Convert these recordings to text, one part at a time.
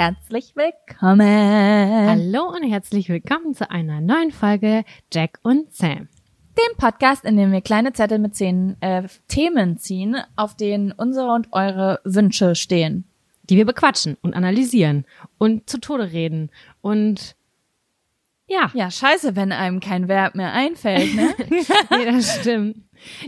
herzlich willkommen. Hallo und herzlich willkommen zu einer neuen Folge Jack und Sam. Dem Podcast, in dem wir kleine Zettel mit zehn äh, Themen ziehen, auf denen unsere und eure Wünsche stehen. Die wir bequatschen und analysieren und zu Tode reden und ja. Ja, scheiße, wenn einem kein Verb mehr einfällt, ne? nee, das stimmt.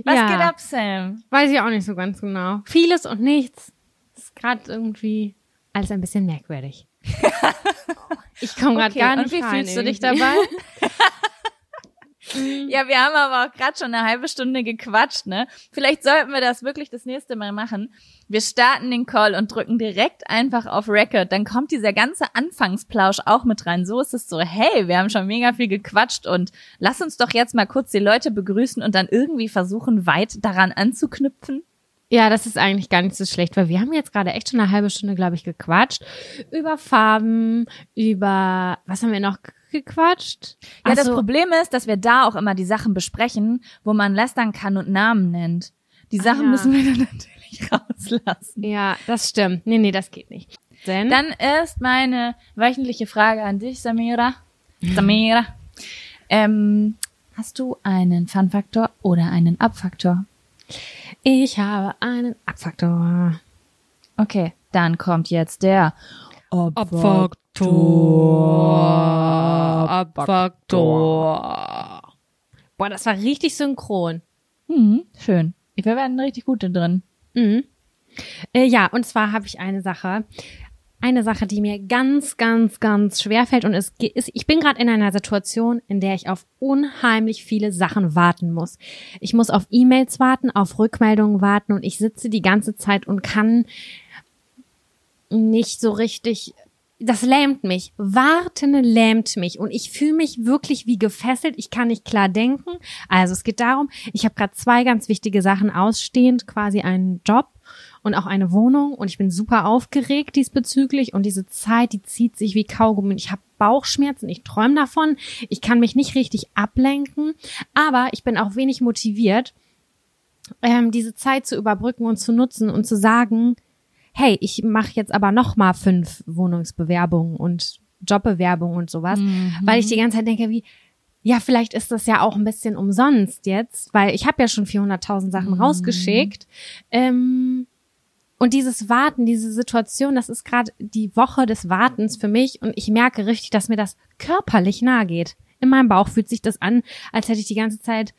Was ja. geht ab, Sam? Weiß ich auch nicht so ganz genau. Vieles und nichts. Ist gerade irgendwie alles ein bisschen merkwürdig. ich komme gerade Okay, gar nicht und wie fühlst du dich irgendwie. dabei? ja, wir haben aber auch gerade schon eine halbe Stunde gequatscht, ne? Vielleicht sollten wir das wirklich das nächste Mal machen. Wir starten den Call und drücken direkt einfach auf Record. Dann kommt dieser ganze Anfangsplausch auch mit rein. So ist es so, hey, wir haben schon mega viel gequatscht und lass uns doch jetzt mal kurz die Leute begrüßen und dann irgendwie versuchen, weit daran anzuknüpfen. Ja, das ist eigentlich gar nicht so schlecht, weil wir haben jetzt gerade echt schon eine halbe Stunde, glaube ich, gequatscht. Über Farben, über, was haben wir noch ge- gequatscht? Ja, Ach das so, Problem ist, dass wir da auch immer die Sachen besprechen, wo man lästern kann und Namen nennt. Die Sachen ja. müssen wir dann natürlich rauslassen. Ja, das stimmt. Nee, nee, das geht nicht. Denn, Dann ist meine wöchentliche Frage an dich, Samira. Samira. Ähm, hast du einen Fun-Faktor oder einen Abfaktor? Ich habe einen Abfaktor. Okay, dann kommt jetzt der Abfaktor. Boah, das war richtig synchron. Mhm, schön. Wir werden richtig gute drin. Mhm. Äh, ja, und zwar habe ich eine Sache. Eine Sache, die mir ganz, ganz, ganz schwer fällt und es ist, ich bin gerade in einer Situation, in der ich auf unheimlich viele Sachen warten muss. Ich muss auf E-Mails warten, auf Rückmeldungen warten und ich sitze die ganze Zeit und kann nicht so richtig. Das lähmt mich. Warten lähmt mich und ich fühle mich wirklich wie gefesselt. Ich kann nicht klar denken. Also es geht darum, ich habe gerade zwei ganz wichtige Sachen ausstehend, quasi einen Job und auch eine Wohnung. Und ich bin super aufgeregt diesbezüglich. Und diese Zeit, die zieht sich wie Kaugummi. Ich habe Bauchschmerzen, ich träume davon, ich kann mich nicht richtig ablenken, aber ich bin auch wenig motiviert, ähm, diese Zeit zu überbrücken und zu nutzen und zu sagen, hey, ich mache jetzt aber noch mal fünf Wohnungsbewerbungen und Jobbewerbungen und sowas, weil ich die ganze Zeit denke, wie ja, vielleicht ist das ja auch ein bisschen umsonst jetzt, weil ich habe ja schon 400.000 Sachen rausgeschickt. Ähm, und dieses Warten, diese Situation, das ist gerade die Woche des Wartens für mich und ich merke richtig, dass mir das körperlich nahe geht. In meinem Bauch fühlt sich das an, als hätte ich die ganze Zeit,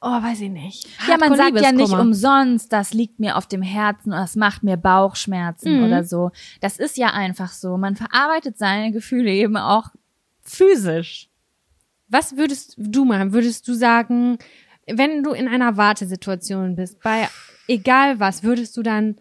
oh, weiß ich nicht. Ja, man sagt ja nicht umsonst, das liegt mir auf dem Herzen oder das macht mir Bauchschmerzen Mhm. oder so. Das ist ja einfach so. Man verarbeitet seine Gefühle eben auch physisch. Was würdest du machen? Würdest du sagen, wenn du in einer Wartesituation bist, bei egal was, würdest du dann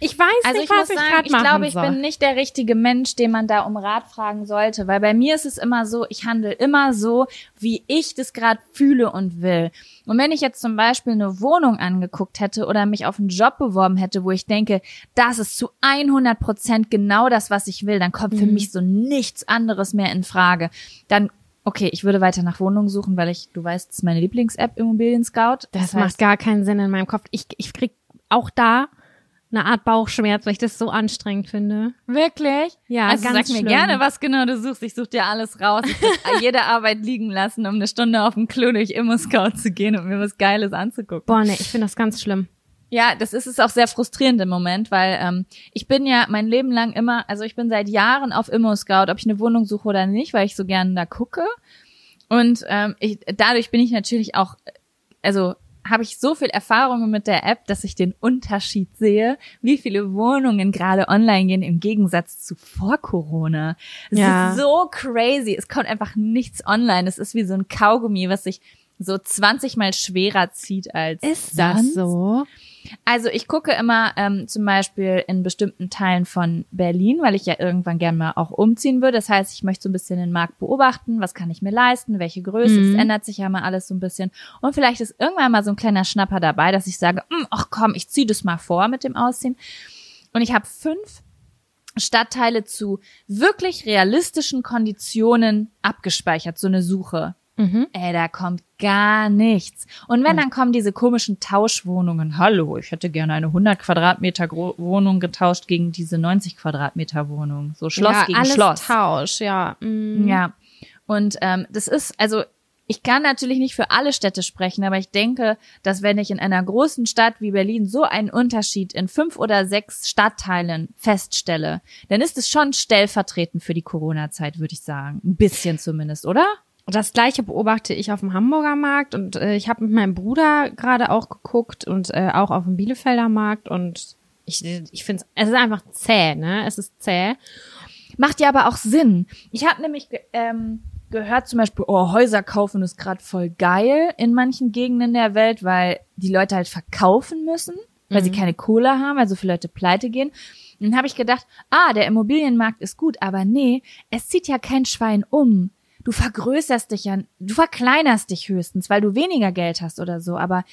ich weiß Also nicht, ich was muss ich sagen, ich glaube, ich soll. bin nicht der richtige Mensch, den man da um Rat fragen sollte, weil bei mir ist es immer so, ich handle immer so, wie ich das gerade fühle und will. Und wenn ich jetzt zum Beispiel eine Wohnung angeguckt hätte oder mich auf einen Job beworben hätte, wo ich denke, das ist zu 100 Prozent genau das, was ich will, dann kommt für Mhm. mich so nichts anderes mehr in Frage. Dann Okay, ich würde weiter nach Wohnungen suchen, weil ich, du weißt, das ist meine Lieblings-App, Immobilien Scout. Das macht gar keinen Sinn in meinem Kopf. Ich, ich krieg auch da eine Art Bauchschmerz, weil ich das so anstrengend finde. Wirklich? Ja, also ganz sag mir schlimm. gerne, was genau du suchst. Ich such dir alles raus. Ich will jede Arbeit liegen lassen, um eine Stunde auf dem Klo durch Immo-Scout zu gehen und mir was Geiles anzugucken. Boah, nee, ich finde das ganz schlimm. Ja, das ist es auch sehr frustrierend im Moment, weil ähm, ich bin ja mein Leben lang immer, also ich bin seit Jahren auf Immo-Scout, ob ich eine Wohnung suche oder nicht, weil ich so gerne da gucke. Und ähm, ich, dadurch bin ich natürlich auch, also habe ich so viel Erfahrungen mit der App, dass ich den Unterschied sehe, wie viele Wohnungen gerade online gehen im Gegensatz zu vor Corona. Es Ja. ist so crazy. Es kommt einfach nichts online. Es ist wie so ein Kaugummi, was sich so 20 mal schwerer zieht als Ist das sonst. so? Also ich gucke immer ähm, zum Beispiel in bestimmten Teilen von Berlin, weil ich ja irgendwann gerne mal auch umziehen würde. Das heißt, ich möchte so ein bisschen den Markt beobachten, was kann ich mir leisten, welche Größe. Mhm. Es ändert sich ja mal alles so ein bisschen. Und vielleicht ist irgendwann mal so ein kleiner Schnapper dabei, dass ich sage, "Mm, ach komm, ich ziehe das mal vor mit dem Ausziehen. Und ich habe fünf Stadtteile zu wirklich realistischen Konditionen abgespeichert, so eine Suche. Mhm. Ey, da kommt gar nichts. Und wenn, Und- dann kommen diese komischen Tauschwohnungen. Hallo, ich hätte gerne eine 100 Quadratmeter Gro Wohnung getauscht gegen diese 90 Quadratmeter Wohnung. So Schloss ja, gegen alles Schloss. Tausch, ja. Mhm. Ja. Und ähm, das ist, also ich kann natürlich nicht für alle Städte sprechen, aber ich denke, dass wenn ich in einer großen Stadt wie Berlin so einen Unterschied in fünf oder sechs Stadtteilen feststelle, dann ist es schon stellvertretend für die Corona-Zeit, würde ich sagen. Ein bisschen zumindest, oder? Das gleiche beobachte ich auf dem Hamburger Markt und äh, ich habe mit meinem Bruder gerade auch geguckt und äh, auch auf dem Bielefelder Markt und ich, ich finde es, ist einfach zäh, ne? Es ist zäh. Macht ja aber auch Sinn. Ich habe nämlich ge- ähm, gehört zum Beispiel, oh, Häuser kaufen ist gerade voll geil in manchen Gegenden der Welt, weil die Leute halt verkaufen müssen, weil sie keine Kohle haben, weil so viele Leute pleite gehen. Und dann habe ich gedacht, ah, der Immobilienmarkt ist gut, aber nee, es zieht ja kein Schwein um. Du vergrößerst dich ja, du verkleinerst dich höchstens, weil du weniger Geld hast oder so, aber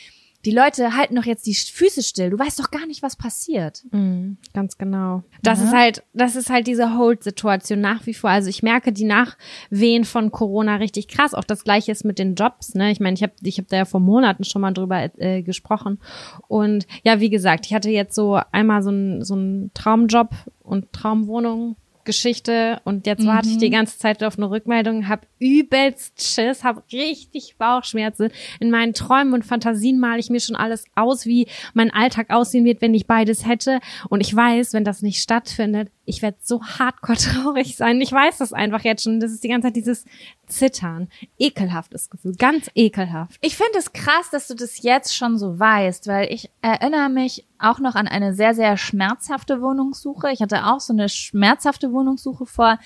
die Leute halten doch jetzt die Füße still. Du weißt doch gar nicht, was passiert. Mhm, ganz genau. Das Ja. ist halt, das ist halt diese Hold-Situation nach wie vor. Also ich merke die Nachwehen von Corona richtig krass. Auch das Gleiche ist mit den Jobs. Ne, ich meine, ich habe, ich habe da ja vor Monaten schon mal drüber äh, gesprochen. Und ja, wie gesagt, ich hatte jetzt so einmal so einen so einen Traumjob und Traumwohnung. Geschichte und jetzt warte ich die ganze Zeit auf eine Rückmeldung, hab übelst Schiss, hab richtig Bauchschmerzen. In meinen Träumen und Fantasien male ich mir schon alles aus, wie mein Alltag aussehen wird, wenn ich beides hätte. Und ich weiß, wenn das nicht stattfindet, ich werde so hardcore traurig sein. Ich weiß das einfach jetzt schon. Das ist die ganze Zeit dieses Zittern. Ekelhaftes Gefühl, ganz ekelhaft. Ich finde es krass, dass du das jetzt schon so weißt, weil ich erinnere mich auch noch an eine sehr, sehr schmerzhafte Wohnungssuche. Ich hatte auch so eine schmerzhafte Wohnungssuche vor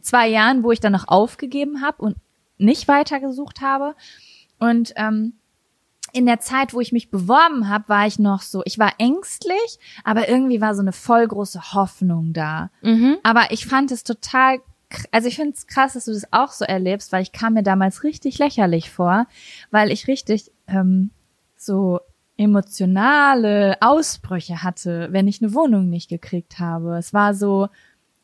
zwei Jahren, wo ich dann noch aufgegeben habe und nicht weitergesucht habe. Und ähm, in der Zeit, wo ich mich beworben habe, war ich noch so, ich war ängstlich, aber irgendwie war so eine voll große Hoffnung da. Mhm. Aber ich fand es total, also ich finde es krass, dass du das auch so erlebst, weil ich kam mir damals richtig lächerlich vor, weil ich richtig ähm, so emotionale Ausbrüche hatte, wenn ich eine Wohnung nicht gekriegt habe. Es war so,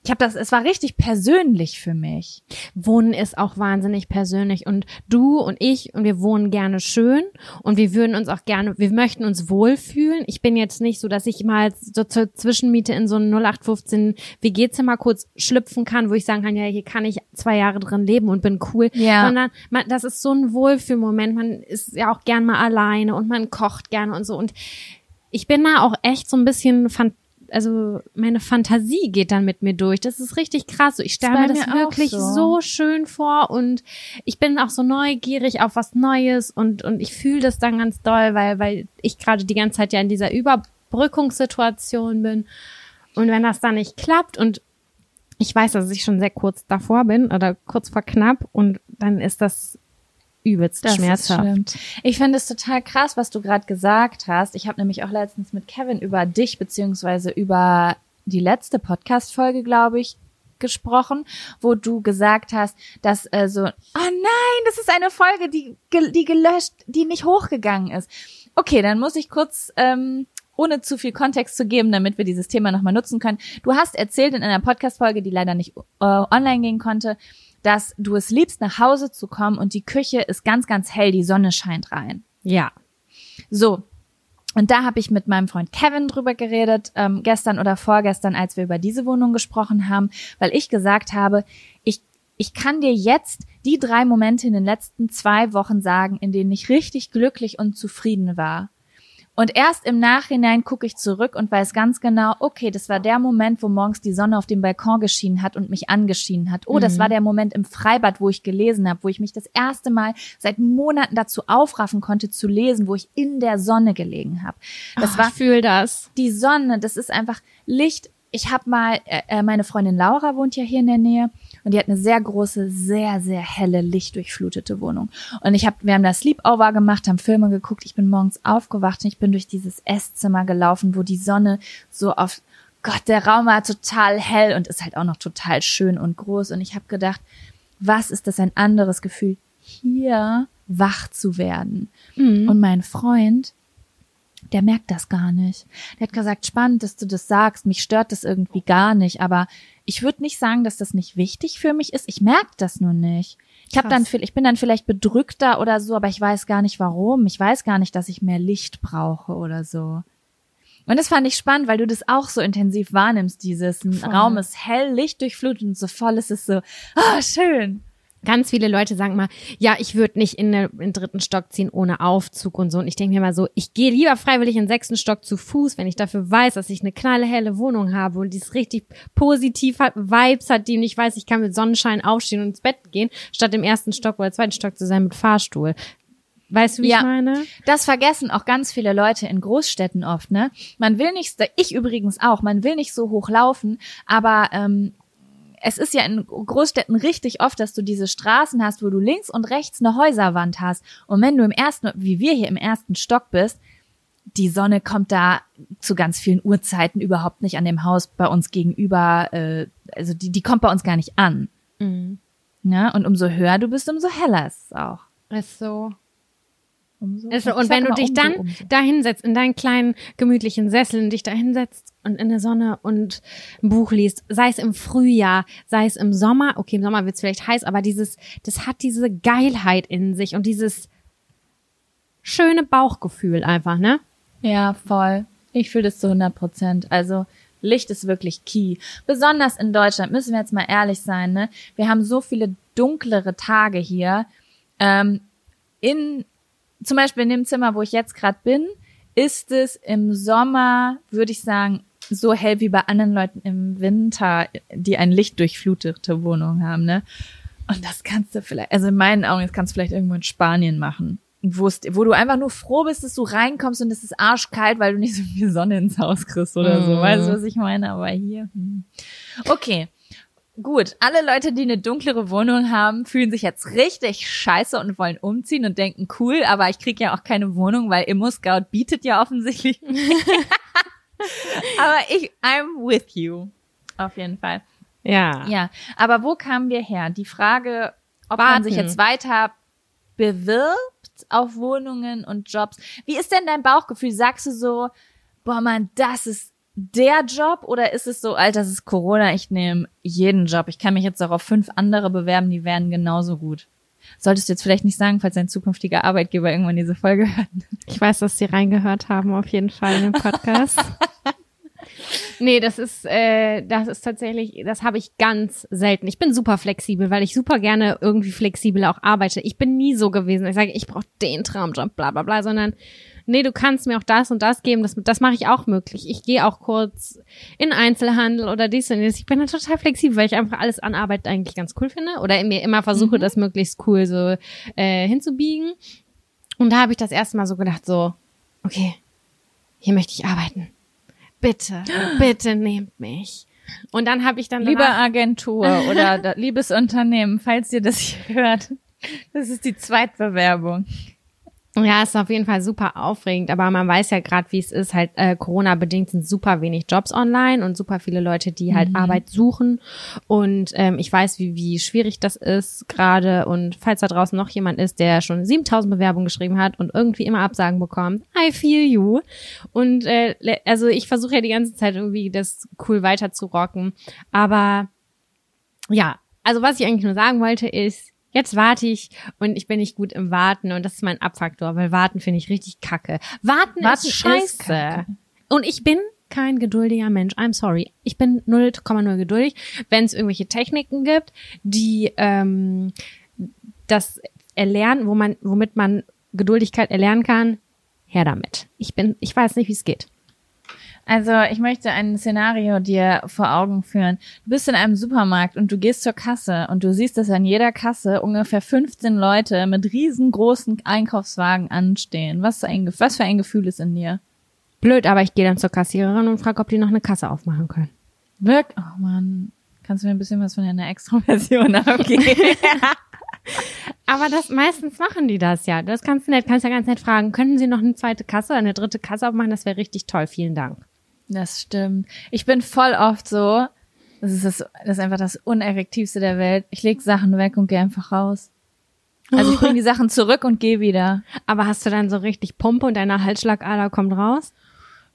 ich habe das, es war richtig persönlich für mich. Wohnen ist auch wahnsinnig persönlich und du und ich und wir wohnen gerne schön und wir würden uns auch gerne, wir möchten uns wohlfühlen. Ich bin jetzt nicht so, dass ich mal so zur Zwischenmiete in so ein 0815 WG-Zimmer kurz schlüpfen kann, wo ich sagen kann, ja, hier kann ich zwei Jahre drin leben und bin cool, Ja. sondern man, das ist so ein Wohlfühlmoment. Man ist ja auch gern mal alleine und man kocht gerne und so und ich bin da auch echt so ein bisschen fan also meine Fantasie geht dann mit mir durch. Das ist richtig krass. Ich stelle mir das mir wirklich so. so schön vor und ich bin auch so neugierig auf was Neues und und ich fühle das dann ganz doll, weil weil ich gerade die ganze Zeit ja in dieser Überbrückungssituation bin und wenn das dann nicht klappt und ich weiß, dass ich schon sehr kurz davor bin oder kurz vor knapp und dann ist das übelst Das schmerzhaft. Ich finde es total krass, was du gerade gesagt hast. Ich habe nämlich auch letztens mit Kevin über dich beziehungsweise über die letzte Podcast-Folge, glaube ich, gesprochen, wo du gesagt hast, dass äh, so, oh nein, das ist eine Folge, die, die gelöscht, die nicht hochgegangen ist. Okay, dann muss ich kurz, ähm, ohne zu viel Kontext zu geben, damit wir dieses Thema nochmal nutzen können. Du hast erzählt in einer Podcast-Folge, die leider nicht äh, online gehen konnte, dass du es liebst, nach Hause zu kommen und die Küche ist ganz, ganz hell, die Sonne scheint rein. Ja. So. Und da habe ich mit meinem Freund Kevin drüber geredet, ähm, gestern oder vorgestern, als wir über diese Wohnung gesprochen haben, weil ich gesagt habe, ich, ich kann dir jetzt die drei Momente in den letzten zwei Wochen sagen, in denen ich richtig glücklich und zufrieden war. Und erst im Nachhinein gucke ich zurück und weiß ganz genau, okay, das war der Moment, wo morgens die Sonne auf dem Balkon geschienen hat und mich angeschienen hat. Oh, das war der Moment im Freibad, wo ich gelesen habe, wo ich mich das erste Mal seit Monaten dazu aufraffen konnte zu lesen, wo ich in der Sonne gelegen habe. Das Oh, war ich fühle das. die Sonne, das ist einfach Licht. Ich habe mal, äh, äh, meine Freundin Laura wohnt ja hier in der Nähe und die hat eine sehr große, sehr, sehr helle, lichtdurchflutete Wohnung. Und ich habe, wir haben da Sleepover gemacht, haben Filme geguckt. Ich bin morgens aufgewacht und ich bin durch dieses Esszimmer gelaufen, wo die Sonne so auf, Gott, der Raum war total hell und ist halt auch noch total schön und groß. Und ich habe gedacht, was ist das ein anderes Gefühl, hier wach zu werden? Und mein Freund, der merkt das gar nicht. Der hat gesagt, spannend, dass du das sagst. Mich stört das irgendwie gar nicht. Aber ich würde nicht sagen, dass das nicht wichtig für mich ist. Ich merke das nur nicht. Ich habe dann, ich bin dann vielleicht bedrückter oder so, aber ich weiß gar nicht warum. Ich weiß gar nicht, dass ich mehr Licht brauche oder so. Und das fand ich spannend, weil du das auch so intensiv wahrnimmst, dieses Voll. Raum ist hell, Licht durchflutet und so voll ist es so, ah, schön. Ganz viele Leute sagen mal, ja, ich würde nicht in, den- in den dritten Stock ziehen ohne Aufzug und so. Und ich denke mir mal so, ich gehe lieber freiwillig in den sechsten Stock zu Fuß, wenn ich dafür weiß, dass ich eine knallhelle Wohnung habe und die ist richtig positiv hat, Vibes hat, die und ich weiß, ich kann mit Sonnenschein aufstehen und ins Bett gehen, statt im ersten Stock oder zweiten Stock zu sein mit Fahrstuhl. Weißt du, wie Ja. ich meine? Das vergessen auch ganz viele Leute in Großstädten oft, ne? Man will nicht, ich übrigens auch, man will nicht so hoch laufen, aber ähm, es ist ja in Großstädten richtig oft, dass du diese Straßen hast, wo du links und rechts eine Häuserwand hast. Und wenn du im ersten, wie wir hier im ersten Stock bist, die Sonne kommt da zu ganz vielen Uhrzeiten überhaupt nicht an dem Haus bei uns gegenüber, äh, also die, die kommt bei uns gar nicht an. Mhm. Ne? Und umso höher du bist, umso heller ist es auch. Ist so. Umso, Ist Und wenn du dich umso, dann umso. da hinsetzt, in deinen kleinen gemütlichen Sessel und dich da hinsetzt und in der Sonne und ein Buch liest, sei es im Frühjahr, sei es im Sommer, okay, im Sommer wird's vielleicht heiß, aber dieses, das hat diese Geilheit in sich und dieses schöne Bauchgefühl einfach, ne? Ja, voll. Ich fühle das zu 100 Prozent. Also Licht ist wirklich key. Besonders in Deutschland, müssen wir jetzt mal ehrlich sein, ne? Wir haben so viele dunklere Tage hier. Ähm, in, zum Beispiel in dem Zimmer, wo ich jetzt gerade bin, ist es im Sommer, würde ich sagen, so hell wie bei anderen Leuten im Winter, die eine lichtdurchflutete Wohnung haben, ne? Und das kannst du vielleicht, also in meinen Augen, das kannst du vielleicht irgendwo in Spanien machen. Wo, wo du einfach nur froh bist, dass du reinkommst und es ist arschkalt, weil du nicht so viel Sonne ins Haus kriegst oder so. Mhm. Weißt du, was ich meine? Aber hier. Hm. Okay. Gut, alle Leute, die eine dunklere Wohnung haben, fühlen sich jetzt richtig scheiße und wollen umziehen und denken, cool, aber ich krieg ja auch keine Wohnung, weil ImmoScout bietet ja offensichtlich. aber ich, I'm with you. Auf jeden Fall. Ja. Ja, aber wo kamen wir her? Die Frage, ob man Warten. sich jetzt weiter bewirbt auf Wohnungen und Jobs. Wie ist denn dein Bauchgefühl? Sagst du so, boah Mann, das ist der Job oder ist es so, Alter, das ist Corona, ich nehme jeden Job. Ich kann mich jetzt auch auf fünf andere bewerben, die wären genauso gut. Solltest du jetzt vielleicht nicht sagen, falls dein zukünftiger Arbeitgeber irgendwann diese Folge hört. Ich weiß, dass sie reingehört haben, auf jeden Fall in den Podcast. nee, das ist, äh, das ist tatsächlich, das habe ich ganz selten. Ich bin super flexibel, weil ich super gerne irgendwie flexibel auch arbeite. Ich bin nie so gewesen, ich sage, ich brauche den Traumjob, bla bla bla, sondern nee, du kannst mir auch das und das geben, das, das mache ich auch möglich. Ich gehe auch kurz in Einzelhandel oder dies und das. Ich bin da total flexibel, weil ich einfach alles an Arbeit eigentlich ganz cool finde oder mir immer versuche, das möglichst cool so äh, hinzubiegen. Und da habe ich das erste Mal so gedacht, so, okay, hier möchte ich arbeiten. Bitte, bitte nehmt mich. Und dann habe ich dann Liebe danach, Agentur oder liebes Unternehmen, falls ihr das hier hört, das ist die Zweitbewerbung. Ja, ist auf jeden Fall super aufregend, aber man weiß ja gerade, wie es ist, halt äh, Corona-bedingt sind super wenig Jobs online und super viele Leute, die halt Arbeit suchen. Und ähm, ich weiß, wie, wie schwierig das ist gerade. Und falls da draußen noch jemand ist, der schon 7000 Bewerbungen geschrieben hat und irgendwie immer Absagen bekommt, I feel you. Und äh, also ich versuche ja die ganze Zeit irgendwie das cool weiter zu rocken. Aber ja, also was ich eigentlich nur sagen wollte ist, jetzt warte ich und ich bin nicht gut im Warten und das ist mein Abfaktor, weil Warten finde ich richtig kacke. Warten, Warten ist scheiße. ist. Und ich bin kein geduldiger Mensch. I'm sorry. Ich bin 0,0 geduldig. Wenn es irgendwelche Techniken gibt, die ähm, das erlernen, wo man, womit man Geduldigkeit erlernen kann, her damit. Ich bin, ich weiß nicht, wie es geht. Also ich möchte ein Szenario dir vor Augen führen. Du bist in einem Supermarkt und du gehst zur Kasse und du siehst, dass an jeder Kasse ungefähr 15 Leute mit riesengroßen Einkaufswagen anstehen. Was, ein, was für ein Gefühl ist in dir? Blöd, aber ich gehe dann zur Kassiererin und frage, ob die noch eine Kasse aufmachen können. Wirk, oh Mann, kannst du mir ein bisschen was von deiner Extroversion abgeben? Aber das meistens machen die das ja. Das kannst du nett, kannst ja ganz nett fragen. Könnten Sie noch eine zweite Kasse oder eine dritte Kasse aufmachen? Das wäre richtig toll. Vielen Dank. Das stimmt. Ich bin voll oft so, das ist, das, das ist einfach das Uneffektivste der Welt. Ich leg Sachen weg und gehe einfach raus. Also ich bringe die Sachen zurück und gehe wieder. Aber hast du dann so richtig Pumpe und deine Halsschlagader kommt raus?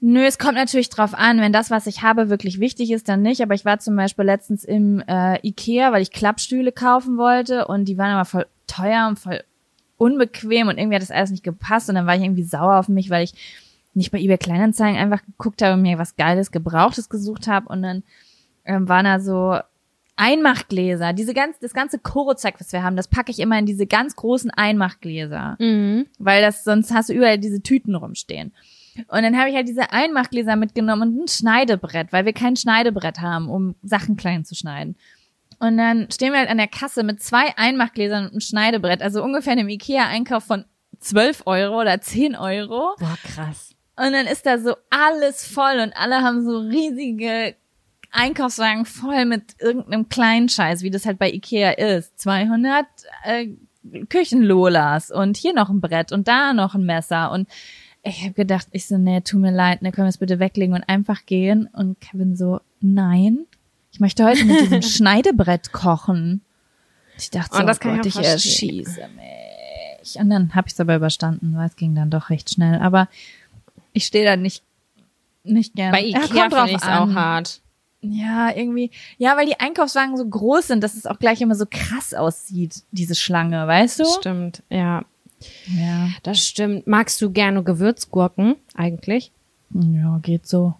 Nö, es kommt natürlich drauf an, wenn das, was ich habe, wirklich wichtig ist, dann nicht. Aber ich war zum Beispiel letztens im äh, Ikea, weil ich Klappstühle kaufen wollte und die waren aber voll teuer und voll unbequem und irgendwie hat das alles nicht gepasst und dann war ich irgendwie sauer auf mich, weil ich nicht bei eBay Kleinanzeigen einfach geguckt habe und mir was Geiles, Gebrauchtes gesucht habe und dann ähm, waren da so Einmachgläser, diese ganz, das ganze Koro-Zeug, was wir haben, das packe ich immer in diese ganz großen Einmachgläser, Mhm. weil das sonst hast du überall diese Tüten rumstehen. Und dann habe ich halt diese Einmachgläser mitgenommen und ein Schneidebrett, weil wir kein Schneidebrett haben, um Sachen klein zu schneiden. Und dann stehen wir halt an der Kasse mit zwei Einmachgläsern und einem Schneidebrett, also ungefähr einem Ikea-Einkauf von 12 Euro oder 10 Euro. Boah, krass. Und dann ist da so alles voll und alle haben so riesige Einkaufswagen voll mit irgendeinem kleinen Scheiß, wie das halt bei Ikea ist. 200 äh, Küchenlolas und hier noch ein Brett und da noch ein Messer und ich habe gedacht, ich so, nee, tut mir leid, ne, können wir es bitte weglegen und einfach gehen? Und Kevin so, nein, ich möchte heute mit diesem Schneidebrett kochen. Ich dachte so, Oh, das oh kann ich Gott, ich verstehen. erschieße mich. Und dann habe ich es aber überstanden, weil es ging dann doch recht schnell. Aber ich stehe da nicht, nicht gern. Bei Ja, Ikea drauf finde ich es auch hart. Ja, irgendwie. Ja, weil die Einkaufswagen so groß sind, dass es auch gleich immer so krass aussieht, diese Schlange, weißt du? Stimmt, ja. Ja. Das stimmt. Magst du gerne Gewürzgurken eigentlich? Ja, geht so.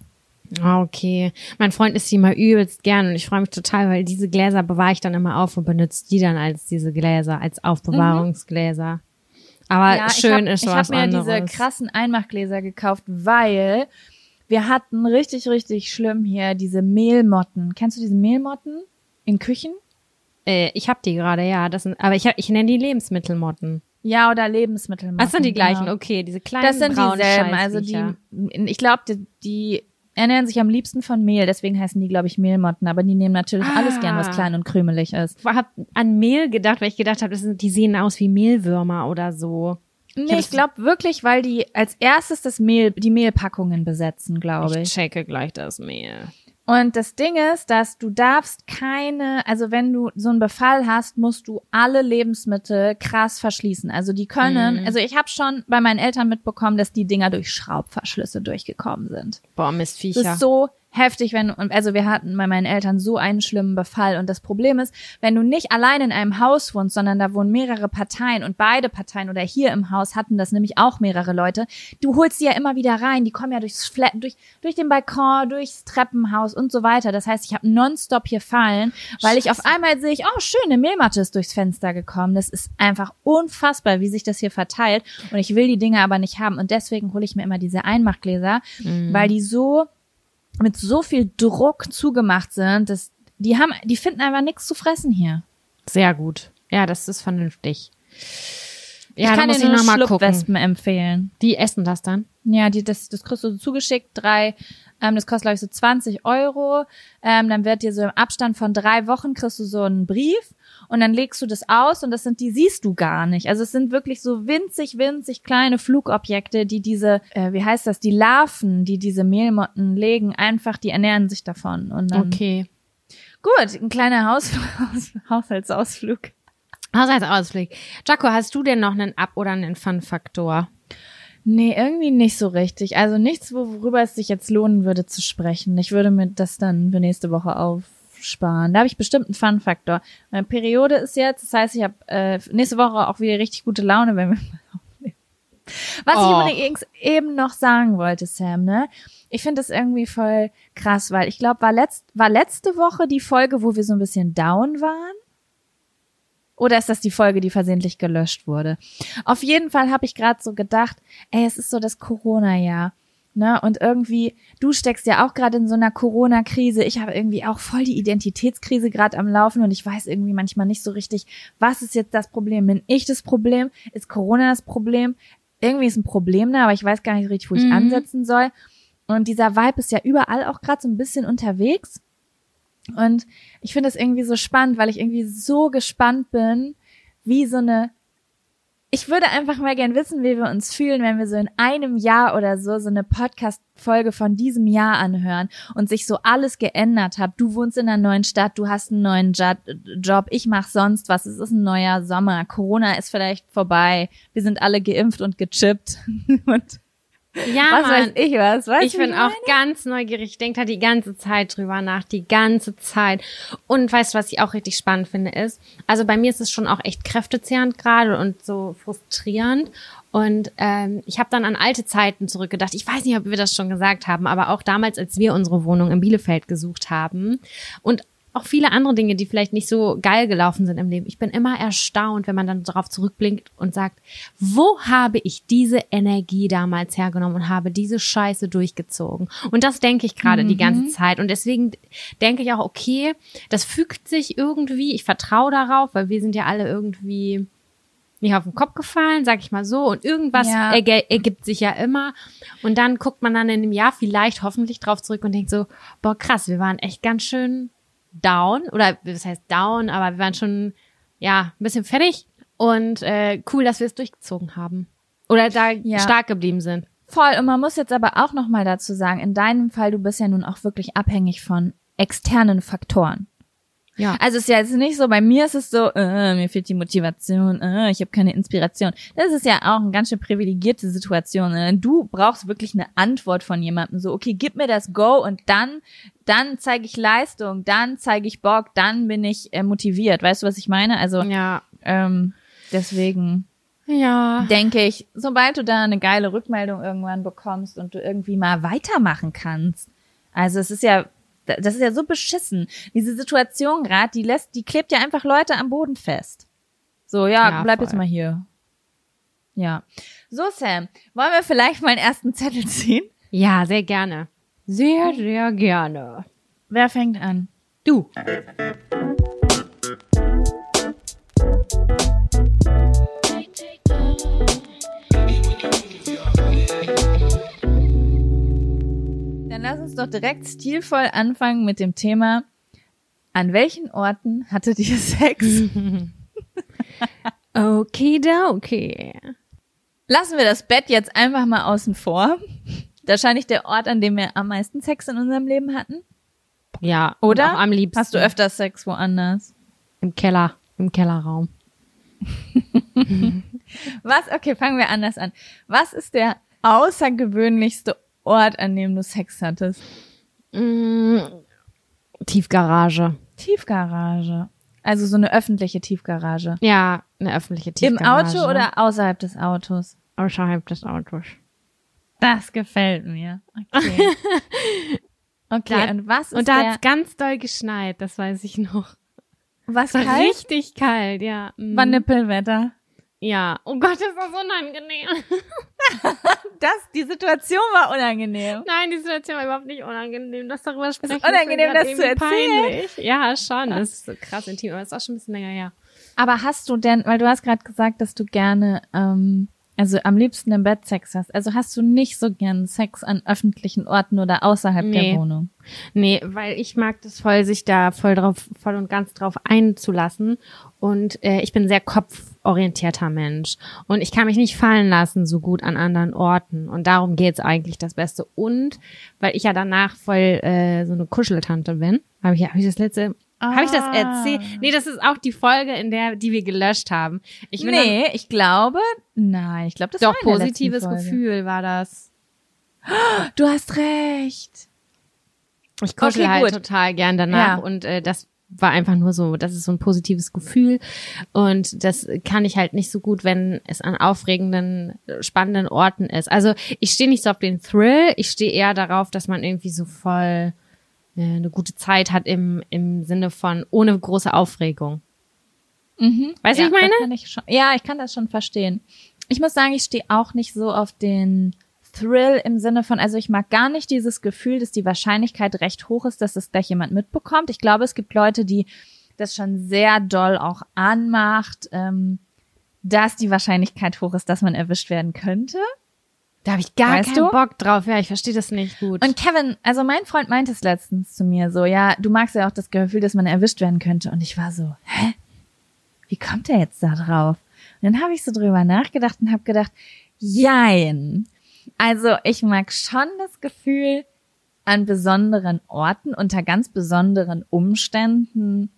Ah, Okay. Mein Freund isst die mal übelst gern und ich freue mich total, weil diese Gläser bewahre ich dann immer auf und benutze die dann als diese Gläser, als Aufbewahrungsgläser. Aber ja, schön ich hab, ist Ich was habe mir anderes. diese krassen Einmachgläser gekauft, weil wir hatten richtig, richtig schlimm hier diese Mehlmotten. Kennst du diese Mehlmotten in Küchen? äh, ich habe die gerade, ja. Das sind, aber ich, hab, ich nenne die Lebensmittelmotten. Ja, oder Lebensmittelmotten. Das sind die gleichen, genau. okay. Diese kleinen Das sind dieselben. Also die, ich glaube, die, die ernähren sich am liebsten von Mehl. Deswegen heißen die, glaube ich, Mehlmotten. Aber die nehmen natürlich Ah. alles gern, was klein und krümelig ist. Ich habe an Mehl gedacht, weil ich gedacht habe, die sehen aus wie Mehlwürmer oder so. Nee, ich glaube wirklich, weil die als erstes das Mehl, die Mehlpackungen besetzen, glaube Ich ich. checke gleich das Mehl. Und das Ding ist, dass du darfst keine, also wenn du so einen Befall hast, musst du alle Lebensmittel krass verschließen. Also die können, Mhm. also ich habe schon bei meinen Eltern mitbekommen, dass die Dinger durch Schraubverschlüsse durchgekommen sind. Boah, Das Mistviecher. ist so heftig, wenn und also wir hatten bei meinen Eltern so einen schlimmen Befall. Und das Problem ist, wenn du nicht allein in einem Haus wohnst, sondern da wohnen mehrere Parteien und beide Parteien oder hier im Haus hatten das nämlich auch mehrere Leute, du holst sie ja immer wieder rein, die kommen ja durchs Flat, durch durch den Balkon, durchs Treppenhaus und so weiter. Das heißt, ich habe nonstop hier fallen, weil ich auf einmal sehe ich, oh schön, eine Mehlmatte ist durchs Fenster gekommen. Das ist einfach unfassbar, wie sich das hier verteilt. Und ich will die Dinge aber nicht haben. Und deswegen hole ich mir immer diese Einmachgläser, weil die so mit so viel Druck zugemacht sind, dass die haben, die finden einfach nichts zu fressen hier. Sehr gut. Ja, das ist vernünftig. Ja, ich kann dir nur noch mal gucken. Schlupfwespen empfehlen. Die essen das dann? Ja, die, das, das kriegst du so zugeschickt, drei, ähm, das kostet glaube ich so 20 Euro. Ähm, dann wird dir so im Abstand von drei Wochen kriegst du so einen Brief und dann legst du das aus und das sind, die siehst du gar nicht. Also es sind wirklich so winzig, winzig kleine Flugobjekte, die diese, äh, wie heißt das, die Larven, die diese Mehlmotten legen, einfach, die ernähren sich davon. Und dann, Okay. gut, ein kleiner Haus, Haus, Haushaltsausflug. Haushaltsausblick. Jaco, hast du denn noch einen Ab- oder einen Fun-Faktor? Nee, irgendwie nicht so richtig. Also nichts, worüber es sich jetzt lohnen würde zu sprechen. Ich würde mir das dann für nächste Woche aufsparen. Da habe ich bestimmt einen Fun-Faktor. Meine Periode ist jetzt, das heißt, ich habe äh, nächste Woche auch wieder richtig gute Laune, wenn wir mal aufnehmen. Was Oh. ich übrigens eben noch sagen wollte, Sam, ne? Ich finde das irgendwie voll krass, weil ich glaube, war, letzt, war letzte Woche die Folge, wo wir so ein bisschen down waren? Oder ist das die Folge, die versehentlich gelöscht wurde? Auf jeden Fall habe ich gerade so gedacht, ey, es ist so das Corona-Jahr. Ne? Und irgendwie, du steckst ja auch gerade in so einer Corona-Krise. Ich habe irgendwie auch voll die Identitätskrise gerade am Laufen und ich weiß irgendwie manchmal nicht so richtig, was ist jetzt das Problem? Bin ich das Problem? Ist Corona das Problem? Irgendwie ist ein Problem da, aber ich weiß gar nicht richtig, wo ich Mhm. ansetzen soll. Und dieser Vibe ist ja überall auch gerade so ein bisschen unterwegs. Und ich finde das irgendwie so spannend, weil ich irgendwie so gespannt bin, wie so eine. Ich würde einfach mal gern wissen, wie wir uns fühlen, wenn wir so in einem Jahr oder so so eine Podcast-Folge von diesem Jahr anhören und sich so alles geändert hat. Du wohnst in einer neuen Stadt, du hast einen neuen Jo- Job, ich mach sonst was, es ist ein neuer Sommer, Corona ist vielleicht vorbei, wir sind alle geimpft und gechippt und Ja, was Mann. weiß ich was. Weißt Ich bin auch ganz neugierig. Ich denke da die ganze Zeit drüber nach, die ganze Zeit. Und weißt du, was ich auch richtig spannend finde, ist, also bei mir ist es schon auch echt kräftezehrend gerade und so frustrierend. Und ähm, ich habe dann an alte Zeiten zurückgedacht. Ich weiß nicht, ob wir das schon gesagt haben, aber auch damals, als wir unsere Wohnung in Bielefeld gesucht haben und auch viele andere Dinge, die vielleicht nicht so geil gelaufen sind im Leben. Ich bin immer erstaunt, wenn man dann darauf zurückblinkt und sagt, wo habe ich diese Energie damals hergenommen und habe diese Scheiße durchgezogen? Und das denke ich gerade die ganze Zeit. Und deswegen denke ich auch, okay, das fügt sich irgendwie. Ich vertraue darauf, weil wir sind ja alle irgendwie nicht auf den Kopf gefallen, sag ich mal so. Und irgendwas Ja. ergibt sich ja immer. Und dann guckt man dann in einem Jahr vielleicht hoffentlich drauf zurück und denkt so, boah, krass, wir waren echt ganz schön down. Oder das heißt down, aber wir waren schon, ja, ein bisschen fertig. Und äh, cool, dass wir es durchgezogen haben. Oder da Ja. stark geblieben sind. Voll. Und man muss jetzt aber auch noch mal dazu sagen, in deinem Fall, du bist ja nun auch wirklich abhängig von externen Faktoren. Ja. Also es ist ja jetzt nicht so, bei mir ist es so, äh, mir fehlt die Motivation, äh, ich habe keine Inspiration. Das ist ja auch eine ganz schön privilegierte Situation. Äh. Du brauchst wirklich eine Antwort von jemandem. So, okay, gib mir das Go und dann, dann zeige ich Leistung, dann zeige ich Bock, dann bin ich äh, motiviert. Weißt du, was ich meine? Also Ja. ähm, deswegen Ja. denke ich, sobald du da eine geile Rückmeldung irgendwann bekommst und du irgendwie mal weitermachen kannst. Also es ist ja, das ist ja so beschissen. Diese Situation gerade, die lässt, die klebt ja einfach Leute am Boden fest. So, ja, Ja, bleib voll. jetzt mal hier. Ja. So, Sam, wollen wir vielleicht mal einen ersten Zettel ziehen? Ja, sehr gerne. Sehr, sehr gerne. Wer fängt an? Du. Dann lass uns doch direkt stilvoll anfangen mit dem Thema, an welchen Orten hattet ihr Sex? Okidoki. Lassen wir das Bett jetzt einfach mal außen vor. Wahrscheinlich der Ort, an dem wir am meisten Sex in unserem Leben hatten. Ja. Oder? Auch am liebsten. Hast du öfter Sex woanders? Im Keller. Im Kellerraum. Was? Okay, fangen wir anders an. Was ist der außergewöhnlichste Ort, an dem du Sex hattest? Mm, Tiefgarage. Tiefgarage. Also so eine öffentliche Tiefgarage. Ja, eine öffentliche Im Tiefgarage. Auto oder außerhalb des Autos? außerhalb des Autos? Das gefällt mir. Okay. Okay, Da- und was ist Und da der, hat's ganz doll geschneit, das weiß ich noch. was Es war kalt? richtig kalt, ja. Mm. War Nippelwetter. Ja. Oh Gott, ist das unangenehm. Das, die Situation war unangenehm. Nein, die Situation war überhaupt nicht unangenehm. Das darüber sprechen ist unangenehm, das zu erzählen. Peinlich. Ja, schon. Das ist so krass intim, aber es ist auch schon ein bisschen länger her. Aber hast du denn, weil du hast gerade gesagt, dass du gerne, ähm, also am liebsten im Bett Sex hast. Also hast du nicht so gern Sex an öffentlichen Orten oder außerhalb Nee. der Wohnung? Nee, weil ich mag das voll, sich da voll drauf, voll und ganz drauf einzulassen. Und äh, ich bin sehr kopforientierter Mensch. Und ich kann mich nicht fallen lassen so gut an anderen Orten. Und darum geht's eigentlich das Beste. Und weil ich ja danach voll äh, so eine Kuscheltante bin, habe ich, hab ich das letzte. Habe ich das Ah. erzählt? Nee, das ist auch die Folge, in der, die wir gelöscht haben. Ich Nee, ich glaube, nein, ich glaube, das dann, war doch positives. Gefühl war das. Du hast recht. Ich kuschel Okay, halt gut. total gern danach Ja. und äh, das war einfach nur so, das ist so ein positives Gefühl und das kann ich halt nicht so gut, wenn es an aufregenden, spannenden Orten ist. Also ich stehe nicht so auf den Thrill, ich stehe eher darauf, dass man irgendwie so voll äh, eine gute Zeit hat im, im Sinne von ohne große Aufregung. Mhm. Weißt du, ja, ich meine? ich schon, ja, ich kann das schon verstehen. Ich muss sagen, ich stehe auch nicht so auf den Thrill im Sinne von, also ich mag gar nicht dieses Gefühl, dass die Wahrscheinlichkeit recht hoch ist, dass das gleich jemand mitbekommt. Ich glaube, es gibt Leute, die das schon sehr doll auch anmacht, ähm, dass die Wahrscheinlichkeit hoch ist, dass man erwischt werden könnte. Da habe ich gar Weißt keinen du? Bock drauf. Ja, ich verstehe das nicht gut. Und Kevin, also mein Freund meinte es letztens zu mir so, ja, du magst ja auch das Gefühl, dass man erwischt werden könnte. Und ich war so, hä? Wie kommt er jetzt da drauf? Und dann habe ich so drüber nachgedacht und habe gedacht, jein. Also ich mag schon das Gefühl, an besonderen Orten, unter ganz besonderen Umständen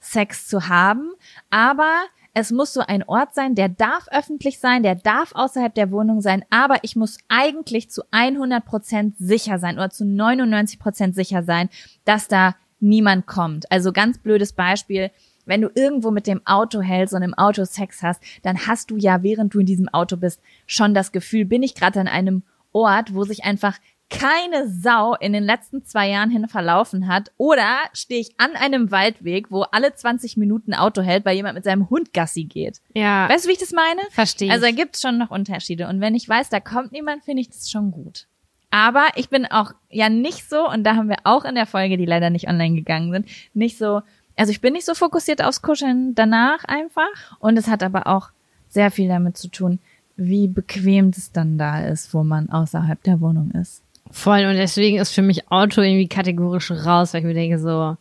Sex zu haben, aber es muss so ein Ort sein, der darf öffentlich sein, der darf außerhalb der Wohnung sein, aber ich muss eigentlich zu 100 Prozent sicher sein oder zu 99 Prozent sicher sein, dass da niemand kommt. Also ganz blödes Beispiel. Wenn du irgendwo mit dem Auto hältst und im Auto Sex hast, dann hast du ja, während du in diesem Auto bist, schon das Gefühl, bin ich gerade an einem Ort, wo sich einfach keine Sau in den letzten zwei Jahren hin verlaufen hat. Oder stehe ich an einem Waldweg, wo alle 20 Minuten Auto hält, weil jemand mit seinem Hund Gassi geht. Ja. Weißt du, wie ich das meine? Verstehe. Also da gibt's schon noch Unterschiede. Und wenn ich weiß, da kommt niemand, finde ich das schon gut. Aber ich bin auch ja nicht so, und da haben wir auch in der Folge, die leider nicht online gegangen sind, nicht so, also ich bin nicht so fokussiert aufs Kuscheln danach einfach. Und es hat aber auch sehr viel damit zu tun, wie bequem das dann da ist, wo man außerhalb der Wohnung ist. Voll. Und deswegen ist für mich Auto irgendwie kategorisch raus, weil ich mir denke so,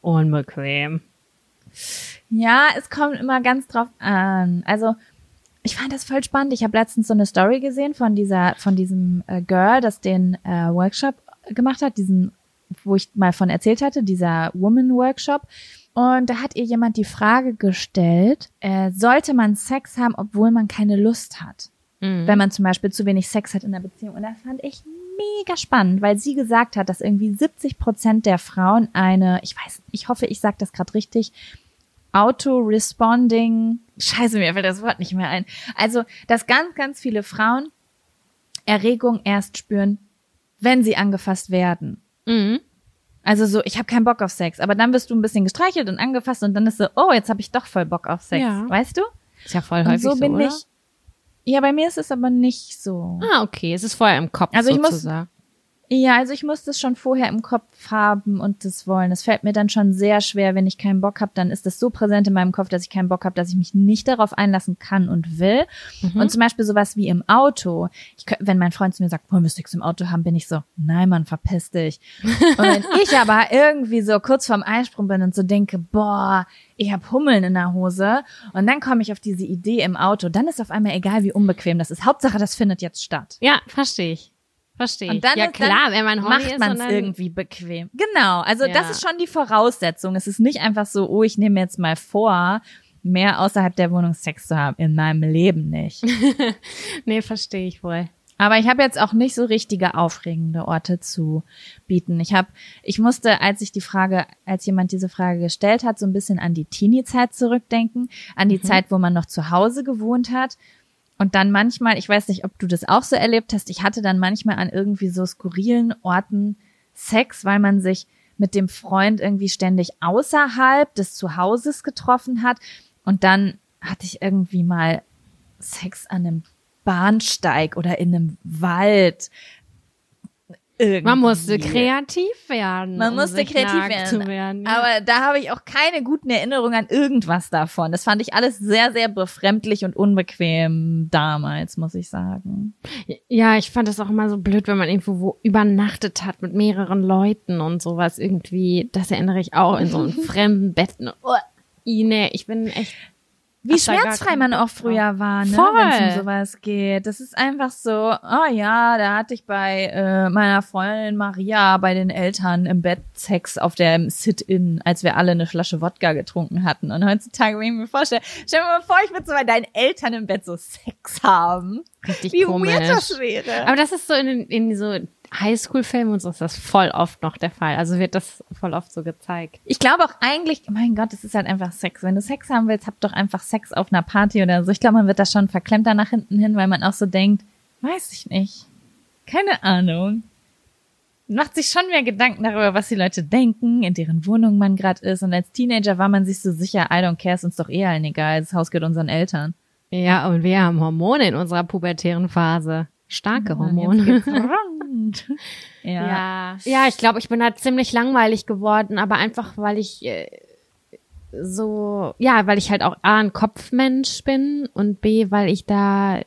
unbequem. Ja, es kommt immer ganz drauf an. Also ich fand das voll spannend. Ich habe letztens so eine Story gesehen von dieser, von diesem äh, Girl, das den äh, Workshop gemacht hat, diesen, wo ich mal von erzählt hatte, dieser Woman Workshop. Und da hat ihr jemand die Frage gestellt, äh, sollte man Sex haben, obwohl man keine Lust hat? Mhm. Wenn man zum Beispiel zu wenig Sex hat in der Beziehung. Und das fand ich mega spannend, weil sie gesagt hat, dass irgendwie 70 Prozent der Frauen eine, ich weiß, ich hoffe, ich sage das gerade richtig, Auto-Responding, scheiße, mir fällt das Wort nicht mehr ein. Also, dass ganz, ganz viele Frauen Erregung erst spüren, wenn sie angefasst werden. Mhm. Also so, ich habe keinen Bock auf Sex, aber dann wirst du ein bisschen gestreichelt und angefasst und dann ist so, oh, jetzt habe ich doch voll Bock auf Sex, Ja. weißt du? Ist ja voll Und häufig so bin oder? ich. Ja, bei mir ist es aber nicht so. Ah, okay. Es ist vorher im Kopf Also ich muss- sozusagen. Ja, also ich muss das schon vorher im Kopf haben und das wollen. Es fällt mir dann schon sehr schwer, wenn ich keinen Bock habe, dann ist das so präsent in meinem Kopf, dass ich keinen Bock habe, dass ich mich nicht darauf einlassen kann und will. Und zum Beispiel sowas wie im Auto. Ich, wenn mein Freund zu mir sagt, wollen wir Sex im Auto haben, bin ich so, nein, Mann, verpiss dich. Und wenn ich aber irgendwie so kurz vorm Einsprung bin und so denke, boah, ich hab Hummeln in der Hose und dann komme ich auf diese Idee im Auto, dann ist auf einmal egal, wie unbequem das ist. Hauptsache, das findet jetzt statt. Ja, verstehe ich. Verstehe ich. Und dann ja klar, dann wenn man horny macht ist man es irgendwie bequem. Genau, also Ja. das ist schon die Voraussetzung. Es ist nicht einfach so, oh, ich nehme jetzt mal vor, mehr außerhalb der Wohnung Sex zu haben. In meinem Leben nicht. Nee, verstehe ich wohl. Aber ich habe jetzt auch nicht so richtige aufregende Orte zu bieten. Ich habe, ich musste, als ich die Frage, als jemand diese Frage gestellt hat, so ein bisschen an die Teenie-Zeit zurückdenken, an die Zeit, wo man noch zu Hause gewohnt hat. Und dann manchmal, ich weiß nicht, ob du das auch so erlebt hast, ich hatte dann manchmal an irgendwie so skurrilen Orten Sex, weil man sich mit dem Freund irgendwie ständig außerhalb des Zuhauses getroffen hat. Und dann hatte ich irgendwie mal Sex an einem Bahnsteig oder in einem Wald. Irgendwie. Man musste kreativ werden. Man um musste kreativ werden. Werden. ja. Aber da habe ich auch keine guten Erinnerungen an irgendwas davon. Das fand ich alles sehr, sehr befremdlich und unbequem damals, muss ich sagen. Ja, ich fand das auch immer so blöd, wenn man irgendwo wo übernachtet hat mit mehreren Leuten und sowas irgendwie. Das erinnere ich auch in so einem fremden Bett. Oh, nee, ich bin echt. Wie schmerzfrei man auch früher war, ne? Wenn es um sowas geht. Das ist einfach so, oh ja, da hatte ich bei äh, meiner Freundin Maria bei den Eltern im Bett Sex auf dem Sit-In, als wir alle eine Flasche Wodka getrunken hatten. Und heutzutage, wenn ich mir vorstelle, stell dir mal vor, ich würde so bei deinen Eltern im Bett so Sex haben. Richtig Wie komisch. weird das wäre. Aber das ist so in, in so Highschool-Filmen und so ist das voll oft noch der Fall. Also wird das voll oft so gezeigt. Ich glaube auch eigentlich, mein Gott, es ist halt einfach Sex. Wenn du Sex haben willst, hab doch einfach Sex auf einer Party oder so. Ich glaube, man wird da schon verklemmter nach hinten hin, weil man auch so denkt, weiß ich nicht. Keine Ahnung. Macht sich schon mehr Gedanken darüber, was die Leute denken, in deren Wohnung man gerade ist. Und als Teenager war man sich so sicher, I don't care, ist uns doch eh allen egal. Das Haus gehört unseren Eltern. Ja, und wir haben Hormone in unserer pubertären Phase. Starke Hormone. rund. ja. Ja, ja, ich glaube, ich bin da ziemlich langweilig geworden, aber einfach, weil ich äh, so, ja, weil ich halt auch A, ein Kopfmensch bin und B, weil ich da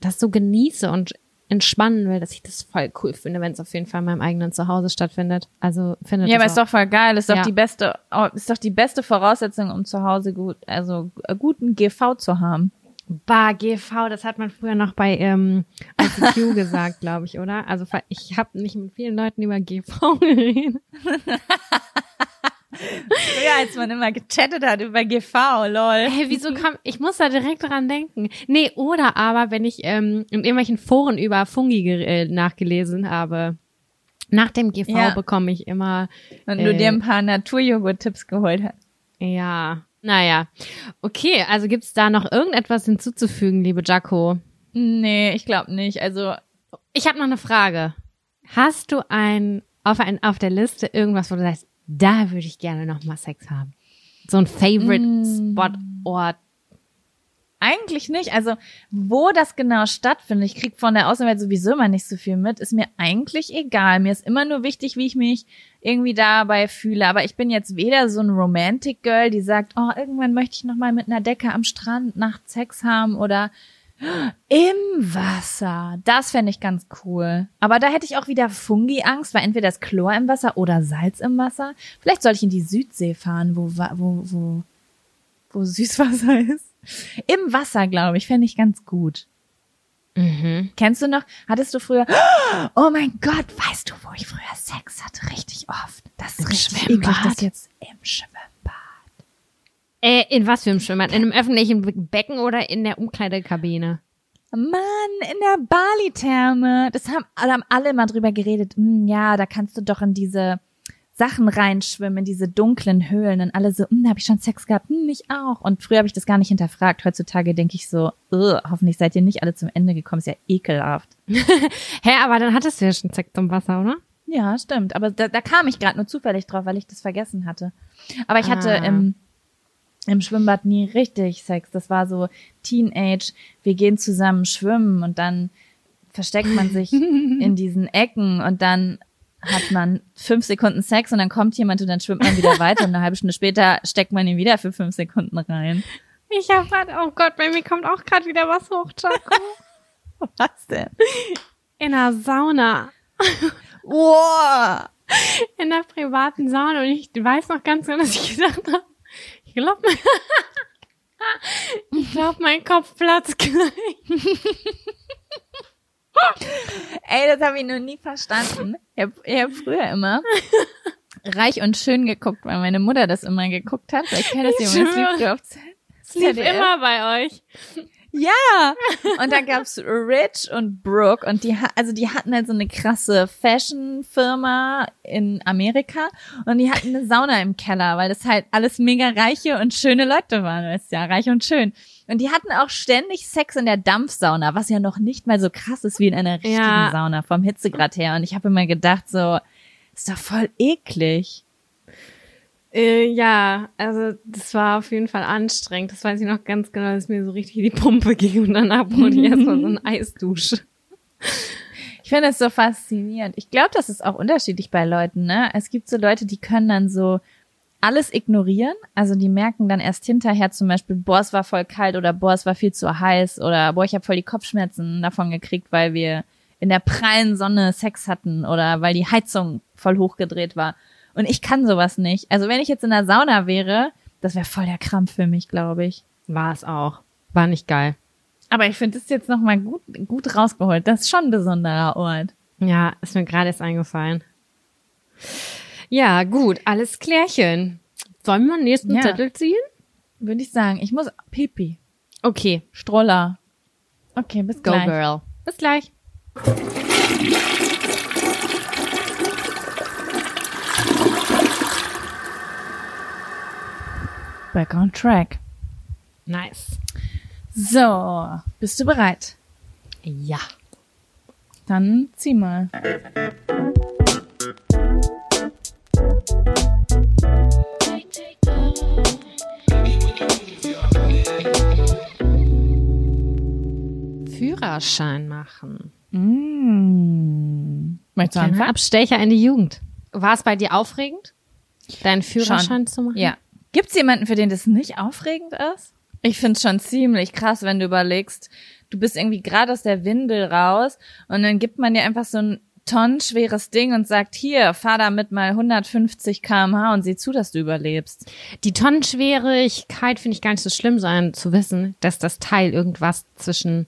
das so genieße und entspannen will, dass ich das voll cool finde, wenn es auf jeden Fall in meinem eigenen Zuhause stattfindet. Also findet Ja, aber das ist doch voll geil. Ist doch Ja. die beste, oh, ist doch die beste Voraussetzung, um zu Hause gut, also äh, guten GV zu haben. Bar GV, das hat man früher noch bei ähm, ICQ gesagt, glaube ich, oder? Also ich habe nicht mit vielen Leuten über GV geredet. Früher, als man immer gechattet hat über GV, lol. Hey, wieso kam, ich muss da direkt dran denken. Nee, oder aber, wenn ich ähm, in irgendwelchen Foren über Fungi äh, nachgelesen habe, nach dem GV Ja. bekomme ich immer, Und Äh. du dir ein paar Naturjoghurt-Tipps geholt hast. ja, naja. Okay, also gibt's da noch irgendetwas hinzuzufügen, liebe Jaco? Nee, ich glaube nicht. Also, Ich habe noch eine Frage. Hast du ein auf, ein auf der Liste irgendwas, wo du sagst, da würde ich gerne noch mal Sex haben? So ein Favorite Spot, Ort. Eigentlich nicht. Also, wo das genau stattfindet, ich krieg von der Außenwelt sowieso immer nicht so viel mit, ist mir eigentlich egal. Mir ist immer nur wichtig, wie ich mich irgendwie dabei fühle. Aber ich bin jetzt weder so ein Romantic Girl, die sagt, oh, irgendwann möchte ich noch mal mit einer Decke am Strand nachts Sex haben oder im Wasser. Das fände ich ganz cool. Aber da hätte ich auch wieder Fungi-Angst, weil entweder das Chlor im Wasser oder Salz im Wasser. Vielleicht soll ich in die Südsee fahren, wo, wo, wo, wo Süßwasser ist. Im Wasser, glaube ich, fände ich ganz gut. Mhm. Kennst du noch, hattest du früher, oh mein Gott, weißt du, wo ich früher Sex hatte? Richtig oft. Das ist Im richtig Schwimmbad? eklig, das jetzt im Schwimmbad. Äh, in was für einem Schwimmbad? In einem öffentlichen Be- Becken oder in der Umkleidekabine? Mann, in der Bali-Therme. Das haben, da haben alle mal drüber geredet. Hm, ja, da kannst du doch in diese Sachen reinschwimmen, in diese dunklen Höhlen. Und alle so, hm, da habe ich schon Sex gehabt. Hm, ich auch. Und früher habe ich das gar nicht hinterfragt. Heutzutage denke ich so, "Ugh, hoffentlich seid ihr nicht alle zum Ende gekommen. Ist ja ekelhaft. Hä, aber dann hattest du ja schon Sex im Wasser, oder? Ja, stimmt. Aber da, da kam ich gerade nur zufällig drauf, weil ich das vergessen hatte. Aber ich hatte Ah. im, im Schwimmbad nie richtig Sex. Das war so Teenage, wir gehen zusammen schwimmen und dann versteckt man sich in diesen Ecken und dann hat man fünf Sekunden Sex und dann kommt jemand und dann schwimmt man wieder weiter und eine halbe Stunde später steckt man ihn wieder für fünf Sekunden rein. Ich hab grad, oh Gott, bei mir kommt auch gerade wieder was hoch, Jaco. Was denn? In der Sauna. Wow! In der privaten Sauna. Und ich weiß noch ganz genau, dass ich gesagt habe, ich glaube, ich glaub, mein Kopf platzt gleich. Ey, das habe ich noch nie verstanden. Ich habe hab früher immer reich und schön geguckt, weil meine Mutter das immer geguckt hat. Das Ich jemand. Das schwöre. lief auf Es lief immer bei euch. Ja. Und da gab's Rich und Brooke und die also die hatten halt so eine krasse Fashion-Firma in Amerika und die hatten eine Sauna im Keller, weil das halt alles mega reiche und schöne Leute waren, weißt ja, reich und schön. Und die hatten auch ständig Sex in der Dampfsauna, was ja noch nicht mal so krass ist wie in einer richtigen Ja. Sauna vom Hitzegrad her. Und ich habe immer gedacht so, ist doch voll eklig. Äh, ja, also das war auf jeden Fall anstrengend. Das weiß ich noch ganz genau, dass mir so richtig die Pumpe ging und danach brauchte ich erstmal so eine Eisdusche. Ich finde es so faszinierend. Ich glaube, das ist auch unterschiedlich bei Leuten, ne? Es gibt so Leute, die können dann so alles ignorieren. Also die merken dann erst hinterher zum Beispiel, boah, es war voll kalt oder boah, es war viel zu heiß oder boah, ich habe voll die Kopfschmerzen davon gekriegt, weil wir in der prallen Sonne Sex hatten oder weil die Heizung voll hochgedreht war. Und ich kann sowas nicht. Also wenn ich jetzt in der Sauna wäre, das wäre voll der Krampf für mich, glaube ich. War es auch. War nicht geil. Aber ich finde es jetzt nochmal gut, gut rausgeholt. Das ist schon ein besonderer Ort. Ja, ist mir gerade erst eingefallen. Ja, gut, alles klärchen. Sollen wir den nächsten Ja. Zettel ziehen? Würde ich sagen. Ich muss pipi. Okay, Stroller. Okay, bis go gleich. girl. Bis gleich. Back on track. Nice. So, bist du bereit? Ja. Dann zieh mal. Führerschein machen. Mm. Möchtest du anfangen? Abstecher in die Jugend. War es bei dir aufregend, deinen Führerschein Schon. zu machen? Ja. Gibt's jemanden, für den das nicht aufregend ist? Ich find's schon ziemlich krass, wenn du überlegst, du bist irgendwie gerade aus der Windel raus und dann gibt man dir einfach so tonnenschweres Ding und sagt, hier, fahr damit mal 150 kmh und sieh zu, dass du überlebst. Die Tonnenschwierigkeit finde ich gar nicht so schlimm, sondern zu wissen, dass das Teil irgendwas zwischen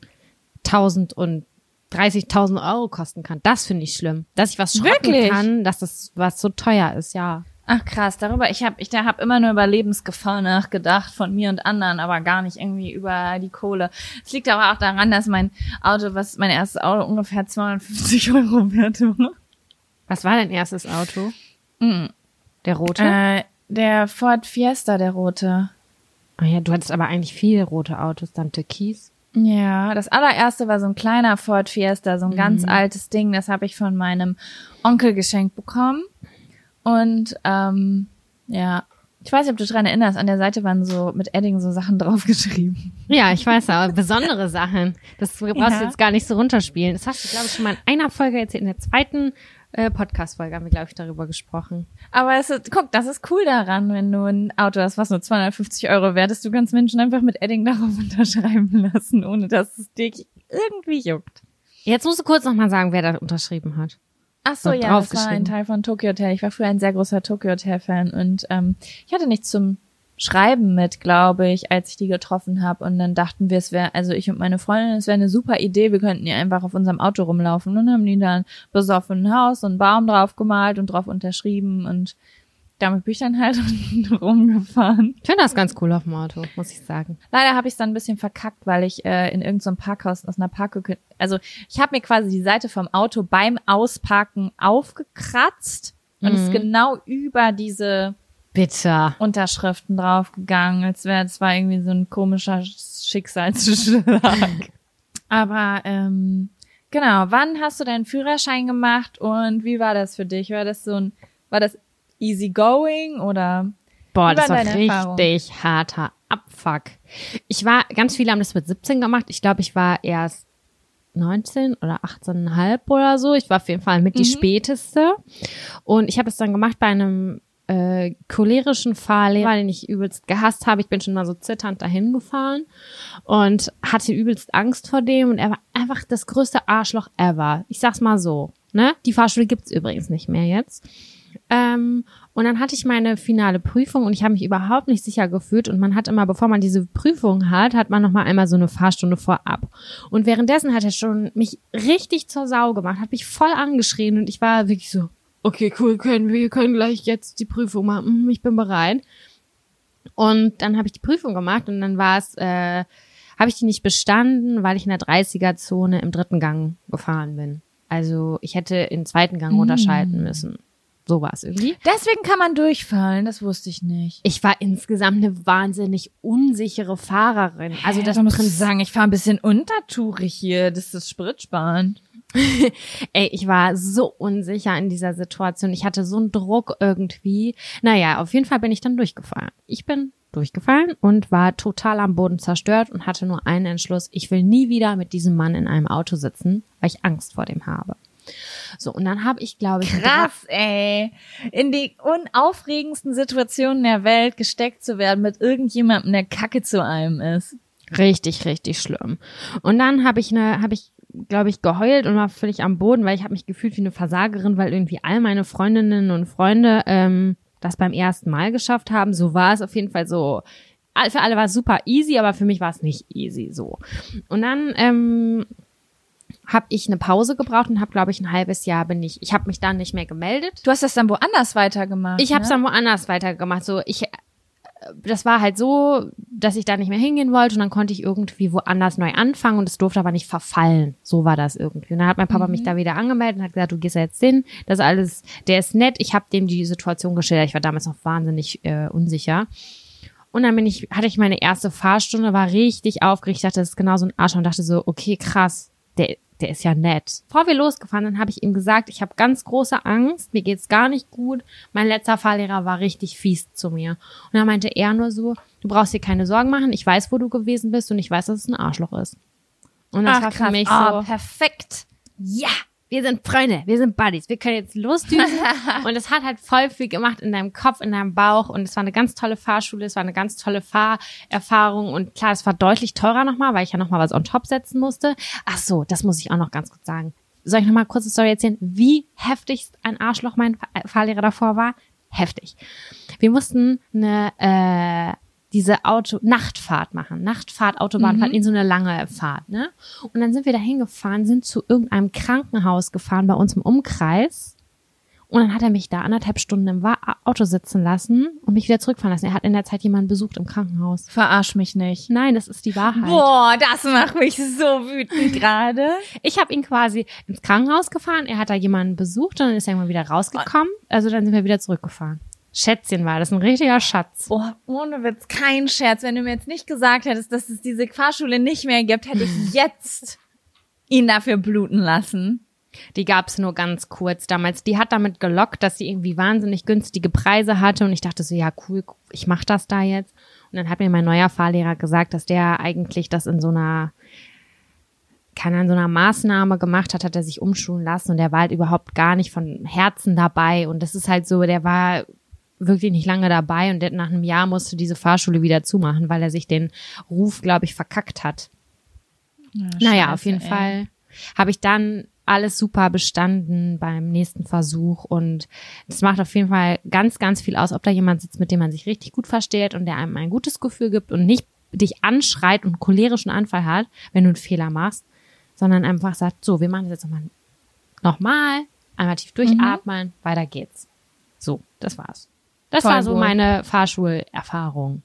1000 und 30.000 Euro kosten kann. Das finde ich schlimm. Dass ich was schrotten Wirklich? kann, dass das was so teuer ist, ja. Ach krass, darüber, ich habe ich da hab immer nur über Lebensgefahr nachgedacht von mir und anderen, aber gar nicht irgendwie über die Kohle. Es liegt aber auch daran, dass mein Auto, was mein erstes Auto ungefähr 250 Euro wert war. Was war dein erstes Auto? Mhm. Der rote? Äh, der Ford Fiesta, der rote. Ah ja, du hattest aber eigentlich viele rote Autos, dann Türkis. Ja, das allererste war so ein kleiner Ford Fiesta, so ein ganz altes Ding. Das habe ich von meinem Onkel geschenkt bekommen. Und ähm, ja, ich weiß nicht, ob du dran erinnerst, an der Seite waren so mit Edding so Sachen draufgeschrieben. Ja, ich weiß aber besondere Sachen. Das brauchst Ja. du jetzt gar nicht so runterspielen. Das hast du, glaube ich, schon mal in einer Folge erzählt. In der zweiten äh, Podcast-Folge haben wir, glaube ich, darüber gesprochen. Aber es ist, guck, das ist cool daran, wenn du ein Auto hast, was nur 250 Euro wert ist. Du kannst Menschen einfach mit Edding darauf unterschreiben lassen, ohne dass es dich irgendwie juckt. Jetzt musst du kurz nochmal sagen, wer da unterschrieben hat. Ach so, ja, das war ein Teil von Tokyo Hotel. Ich war früher ein sehr großer Tokyo Hotel Fan und ähm, ich hatte nichts zum Schreiben mit, glaube ich, als ich die getroffen habe. Und dann dachten wir, es wäre, also ich und meine Freundin, es wäre eine super Idee, wir könnten ja einfach auf unserem Auto rumlaufen. Und dann haben die dann besoffen ein Haus und einen Baum drauf gemalt und drauf unterschrieben und damit bin ich dann halt rumgefahren. Ich finde das ganz cool auf dem Auto, muss ich sagen. Leider habe ich es dann ein bisschen verkackt, weil ich äh, in irgendeinem Parkhaus aus einer Parklücke, also ich habe mir quasi die Seite vom Auto beim Ausparken aufgekratzt und es ist genau über diese Bitter. Unterschriften draufgegangen, als wäre es war irgendwie so ein komischer Schicksalsschlag. Aber ähm, genau, wann hast du deinen Führerschein gemacht und wie war das für dich? War das so ein, war das easy going oder? Boah, das war Erfahrung? richtig harter Abfuck. Ich war, ganz viele haben das mit 17 gemacht. Ich glaube, ich war erst 19 oder 18,5 oder so. Ich war auf jeden Fall mit die späteste. Und ich habe es dann gemacht bei einem äh, cholerischen Fahrlehrer, den ich übelst gehasst habe. Ich bin schon mal so zitternd dahin gefahren und hatte übelst Angst vor dem. Und er war einfach das größte Arschloch ever. Ich sag's mal so. Ne? Die Fahrschule gibt's übrigens nicht mehr jetzt. Ähm, und dann hatte ich meine finale Prüfung und ich habe mich überhaupt nicht sicher gefühlt. Und man hat immer, bevor man diese Prüfung hat, hat man nochmal einmal so eine Fahrstunde vorab. Und währenddessen hat er schon mich richtig zur Sau gemacht, hat mich voll angeschrien und ich war wirklich so, okay, cool, können wir können gleich jetzt die Prüfung machen. Mhm, Ich bin bereit. Und dann habe ich die Prüfung gemacht und dann war es, äh, habe ich die nicht bestanden, weil ich in der 30er-Zone im dritten Gang gefahren bin. Also ich hätte in zweiten Gang runterschalten müssen. So war es irgendwie. Deswegen kann man durchfallen, das wusste ich nicht. Ich war insgesamt eine wahnsinnig unsichere Fahrerin. Also das da muss ich sagen, ich fahre ein bisschen untertourig hier, das ist spritsparend. ey, ich war so unsicher in dieser Situation. Ich hatte so einen Druck irgendwie. Naja, auf jeden Fall bin ich dann durchgefallen. Ich bin durchgefallen und war total am Boden zerstört und hatte nur einen Entschluss. Ich will nie wieder mit diesem Mann in einem Auto sitzen, weil ich Angst vor dem habe. So, und dann habe ich, glaube ich, Krass, ey. In die unaufregendsten Situationen der Welt gesteckt zu werden mit irgendjemandem, der Kacke zu einem ist. Richtig, richtig schlimm. Und dann habe ich eine, habe ich, glaube ich, geheult und war völlig am Boden, weil ich habe mich gefühlt wie eine Versagerin, weil irgendwie all meine Freundinnen und Freunde ähm, das beim ersten Mal geschafft haben. So war es auf jeden Fall so. Für alle war es super easy, aber für mich war es nicht easy so. Und dann ähm, habe ich eine Pause gebraucht und habe, glaube ich, ein halbes Jahr bin ich, ich habe mich dann nicht mehr gemeldet. Du hast das dann woanders weitergemacht. Ich habe es ne? dann woanders weitergemacht. So, ich, äh, das war halt so, dass ich da nicht mehr hingehen wollte und dann konnte ich irgendwie woanders neu anfangen und es durfte aber nicht verfallen. So war das irgendwie. Und dann hat mein Papa mich da wieder angemeldet und hat gesagt, du gehst ja jetzt hin. Das ist alles, der ist nett. Ich habe dem die Situation geschildert. Ich war damals noch wahnsinnig äh, unsicher. Und dann bin ich, hatte ich meine erste Fahrstunde, war richtig aufgeregt, dachte, das ist genau so ein Arsch und dachte so, okay, krass, der, der ist ja nett. Bevor wir losgefahren sind, habe ich ihm gesagt, ich habe ganz große Angst, mir geht's gar nicht gut. Mein letzter Fahrlehrer war richtig fies zu mir. Und dann meinte er nur so, du brauchst dir keine Sorgen machen, ich weiß, wo du gewesen bist und ich weiß, dass es ein Arschloch ist. Und das Ach, war krass. für mich oh, so, perfekt. ja, wir sind Freunde, wir sind Buddies, wir können jetzt losdüsen. und es hat halt voll viel gemacht in deinem Kopf, in deinem Bauch. Und es war eine ganz tolle Fahrschule, es war eine ganz tolle Fahrerfahrung. Und klar, es war deutlich teurer nochmal, weil ich ja nochmal was on top setzen musste. Ach so, das muss ich auch noch ganz kurz sagen. Soll ich nochmal kurz eine Story erzählen, wie heftigst ein Arschloch mein Fahr- Fahrlehrer davor war? Heftig. Wir mussten eine, äh, diese Auto Nachtfahrt machen, Nachtfahrt, Autobahnfahrt in so eine lange Fahrt, ne? Und dann sind wir da hingefahren, sind zu irgendeinem Krankenhaus gefahren bei uns im Umkreis. Und dann hat er mich da anderthalb Stunden im Auto sitzen lassen und mich wieder zurückfahren lassen. Er hat in der Zeit jemanden besucht im Krankenhaus. Verarsch mich nicht. Nein, das ist die Wahrheit. Boah, das macht mich so wütend gerade. Ich habe ihn quasi ins Krankenhaus gefahren, er hat da jemanden besucht und dann ist er irgendwann wieder rausgekommen. Also dann sind wir wieder zurückgefahren. Schätzchen war das, ein richtiger Schatz. Oh, ohne Witz, kein Scherz. Wenn du mir jetzt nicht gesagt hättest, dass es diese Fahrschule nicht mehr gibt, hätte ich jetzt ihn dafür bluten lassen. Die gab's nur ganz kurz damals. Die hat damit gelockt, dass sie irgendwie wahnsinnig günstige Preise hatte und ich dachte so, ja cool, ich mach das da jetzt. Und dann hat mir mein neuer Fahrlehrer gesagt, dass der eigentlich das in so einer keine Ahnung, so einer Maßnahme gemacht hat, hat er sich umschulen lassen und der war halt überhaupt gar nicht von Herzen dabei und das ist halt so, der war wirklich nicht lange dabei und nach einem Jahr musste diese Fahrschule wieder zumachen, weil er sich den Ruf, glaube ich, verkackt hat. Ja, Naja, scheiße, auf jeden ey. Fall habe ich dann alles super bestanden beim nächsten Versuch und das macht auf jeden Fall ganz, ganz viel aus, ob da jemand sitzt, mit dem man sich richtig gut versteht und der einem ein gutes Gefühl gibt und nicht dich anschreit und einen cholerischen Anfall hat, wenn du einen Fehler machst, sondern einfach sagt, so, wir machen das jetzt nochmal, nochmal, einmal tief durchatmen, weiter geht's. So, das war's. Das Voll war so meine Fahrschulerfahrung.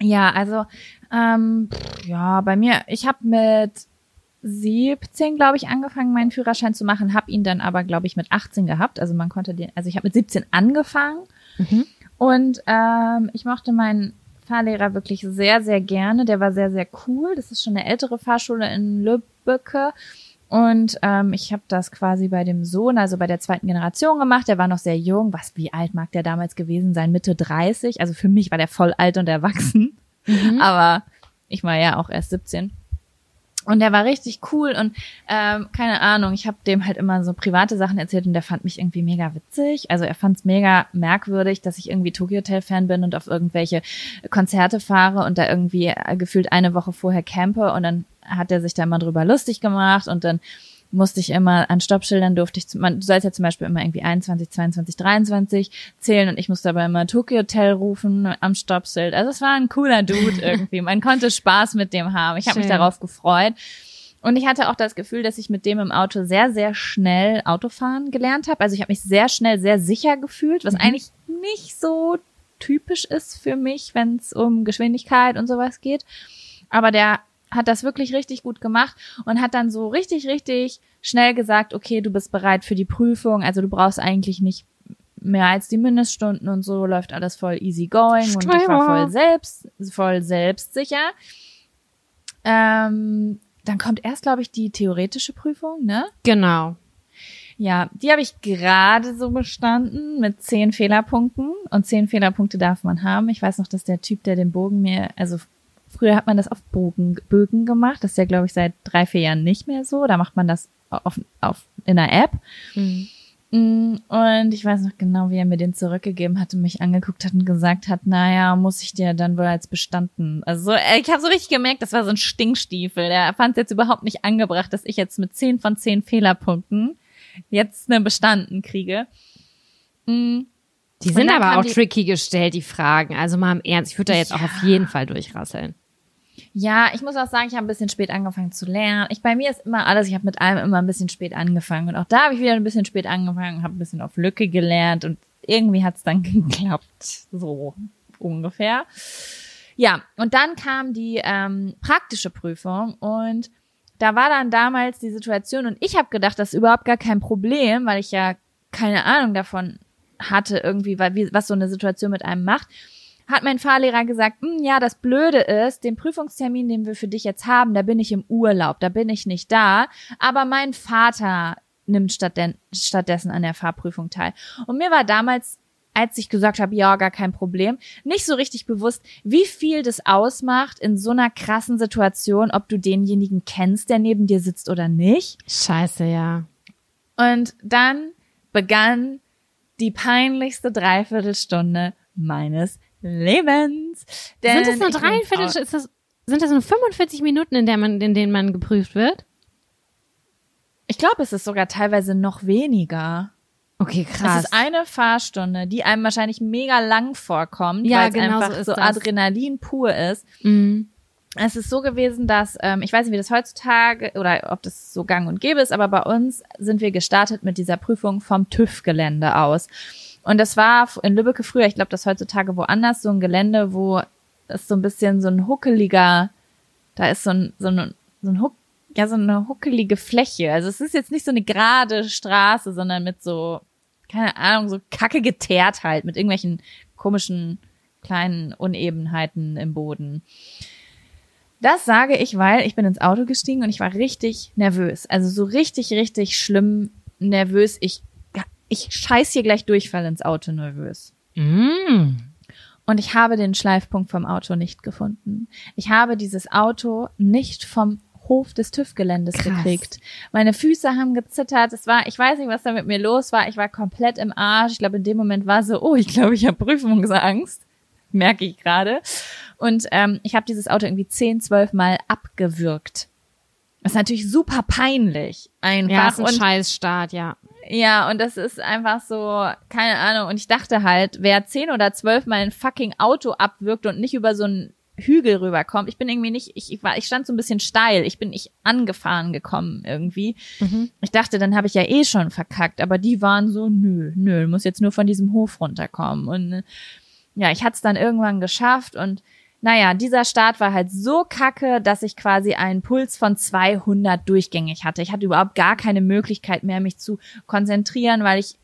Ja, also ähm, ja, bei mir, ich habe mit 17, glaube ich, angefangen, meinen Führerschein zu machen, habe ihn dann aber, glaube ich, mit 18 gehabt. Also man konnte den, also ich habe mit 17 angefangen Mhm. und ähm, ich mochte meinen Fahrlehrer wirklich sehr, sehr gerne. Der war sehr, sehr cool. Das ist schon eine ältere Fahrschule in Lübbecke. Und ähm, ich habe das quasi bei dem Sohn, also bei der zweiten Generation gemacht. Der war noch sehr jung. Was, wie alt mag der damals gewesen sein? Mitte 30. Also für mich war der voll alt und erwachsen. Aber ich war ja auch erst 17. Und der war richtig cool und ähm, keine Ahnung, ich habe dem halt immer so private Sachen erzählt und der fand mich irgendwie mega witzig. Also er fand es mega merkwürdig, dass ich irgendwie Tokyo Hotel Fan bin und auf irgendwelche Konzerte fahre und da irgendwie äh, gefühlt eine Woche vorher campe und dann hat er sich da immer drüber lustig gemacht und dann musste ich immer an Stoppschildern durfte ich, man, du sollst ja zum Beispiel immer irgendwie 21, 22, 23 zählen und ich musste aber immer Tokyo Hotel rufen am Stoppschild. Also es war ein cooler Dude irgendwie. Man konnte Spaß mit dem haben. Ich habe mich darauf gefreut. Und ich hatte auch das Gefühl, dass ich mit dem im Auto sehr, sehr schnell Autofahren gelernt habe. Also ich habe mich sehr schnell sehr sicher gefühlt, was eigentlich nicht so typisch ist für mich, wenn es um Geschwindigkeit und sowas geht. Aber der hat das wirklich richtig gut gemacht und hat dann so richtig, richtig schnell gesagt, okay, du bist bereit für die Prüfung, also du brauchst eigentlich nicht mehr als die Mindeststunden und so läuft alles voll easy going und ich war voll selbst, voll selbstsicher. Ähm, dann kommt erst, glaube ich, die theoretische Prüfung, ne? Genau. Ja, die habe ich gerade so bestanden mit zehn Fehlerpunkten. Und zehn Fehlerpunkte darf man haben. Ich weiß noch, dass der Typ, der den Bogen mir, also früher hat man das auf Bogen, Bögen gemacht. Das ist ja, glaube ich, seit drei, vier Jahren nicht mehr so. Da macht man das auf, auf, in einer App. Mhm. Mm, Und ich weiß noch genau, wie er mir den zurückgegeben hat und mich angeguckt hat und gesagt hat, naja, muss ich dir dann wohl als bestanden. Also so, äh, ich habe so richtig gemerkt, das war so ein Stinkstiefel. Der fand es jetzt überhaupt nicht angebracht, dass ich jetzt mit 10 von 10 Fehlerpunkten jetzt eine bestanden kriege. Mm, Die sind aber auch die- tricky gestellt, die Fragen. Also mal im Ernst, ich würde da jetzt auch Ja. auf jeden Fall durchrasseln. Ja, ich muss auch sagen, ich habe ein bisschen spät angefangen zu lernen. Ich bei mir ist immer alles, ich habe mit allem immer ein bisschen spät angefangen und auch da habe ich wieder ein bisschen spät angefangen, habe ein bisschen auf Lücke gelernt und irgendwie hat's dann geklappt, so ungefähr. Ja, und dann kam die ähm, praktische Prüfung und da war dann damals die Situation und ich habe gedacht, das ist überhaupt gar kein Problem, weil ich ja keine Ahnung davon hatte irgendwie, was so eine Situation mit einem macht hat mein Fahrlehrer gesagt, "Hm, ja, das Blöde ist, den Prüfungstermin, den wir für dich jetzt haben, da bin ich im Urlaub, da bin ich nicht da, aber mein Vater nimmt stattdessen an der Fahrprüfung teil. Und mir war damals, als ich gesagt habe, ja, gar kein Problem, nicht so richtig bewusst, wie viel das ausmacht in so einer krassen Situation, ob du denjenigen kennst, der neben dir sitzt oder nicht. Scheiße, ja. Und dann begann die peinlichste Dreiviertelstunde meines Lebens. Denn sind das nur Dreiviertel, ist das, sind das nur 45 Minuten, in, der man, in denen man geprüft wird? Ich glaube, es ist sogar teilweise noch weniger. Okay, Es krass. ist eine Fahrstunde, die einem wahrscheinlich mega lang vorkommt, Ja, weil es genau einfach so ist so. Adrenalin pur ist. Mhm. es ist so gewesen, dass, ähm, ich weiß nicht, wie das heutzutage oder ob das so gang und gäbe ist, aber bei uns sind wir gestartet mit dieser Prüfung vom TÜV-Gelände aus. Und das war in Lübbecke früher, ich glaube, das heutzutage woanders, so ein Gelände, wo es so ein bisschen so ein huckeliger, da ist so ein, so ein, so ein Huck, ja, so eine huckelige Fläche. Also es ist jetzt nicht so eine gerade Straße, sondern mit so, keine Ahnung, so kacke geteert halt, mit irgendwelchen komischen kleinen Unebenheiten im Boden. Das sage ich, weil ich bin ins Auto gestiegen und ich war richtig nervös. Also so richtig, richtig schlimm nervös. Ich, ich scheiß hier gleich Durchfall ins Auto nervös. Mm. Und ich habe den Schleifpunkt vom Auto nicht gefunden. Ich habe dieses Auto nicht vom Hof des TÜV-Geländes gekriegt. Meine Füße haben gezittert. Es war, ich weiß nicht, was da mit mir los war. Ich war komplett im Arsch. Ich glaube, in dem Moment war so, oh, ich glaube, ich habe Prüfungsangst. Merke ich gerade. Und ähm, ich habe dieses Auto irgendwie zehn, zwölf Mal abgewürgt. Das ist natürlich super peinlich. Einfach. Ja, ist ein und, Scheißstart, ja. Ja, und das ist einfach so, keine Ahnung. Und ich dachte halt, wer zehn oder zwölf Mal ein fucking Auto abwirkt und nicht über so einen Hügel rüberkommt. Ich bin irgendwie nicht, ich, ich war, ich stand so ein bisschen steil. Ich bin nicht angefahren gekommen irgendwie. Mhm. Ich dachte, dann habe ich ja eh schon verkackt, aber die waren so, nö, nö, muss jetzt nur von diesem Hof runterkommen. Und äh, ja, ich hatte es dann irgendwann geschafft und naja, dieser Start war halt so kacke, dass ich quasi einen Puls von 200 durchgängig hatte. Ich hatte überhaupt gar keine Möglichkeit mehr, mich zu konzentrieren, weil ich,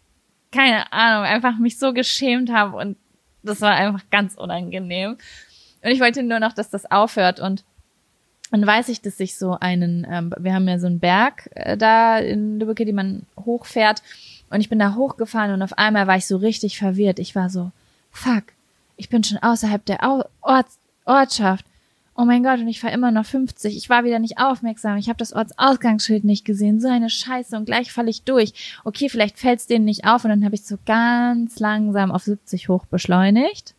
keine Ahnung, einfach mich so geschämt habe und das war einfach ganz unangenehm. Und ich wollte nur noch, dass das aufhört und dann weiß ich, dass ich so einen, ähm, wir haben ja so einen Berg äh, da in Lübeck, die man hochfährt und ich bin da hochgefahren und auf einmal war ich so richtig verwirrt. Ich war so, fuck, ich bin schon außerhalb der Orts Ortschaft. Oh mein Gott, und ich fahre immer noch 50. Ich war wieder nicht aufmerksam. Ich habe das Ortsausgangsschild nicht gesehen. So eine Scheiße. Und gleich falle ich durch. Okay, vielleicht fällt's denen nicht auf. Und dann habe ich so ganz langsam auf 70 hoch beschleunigt.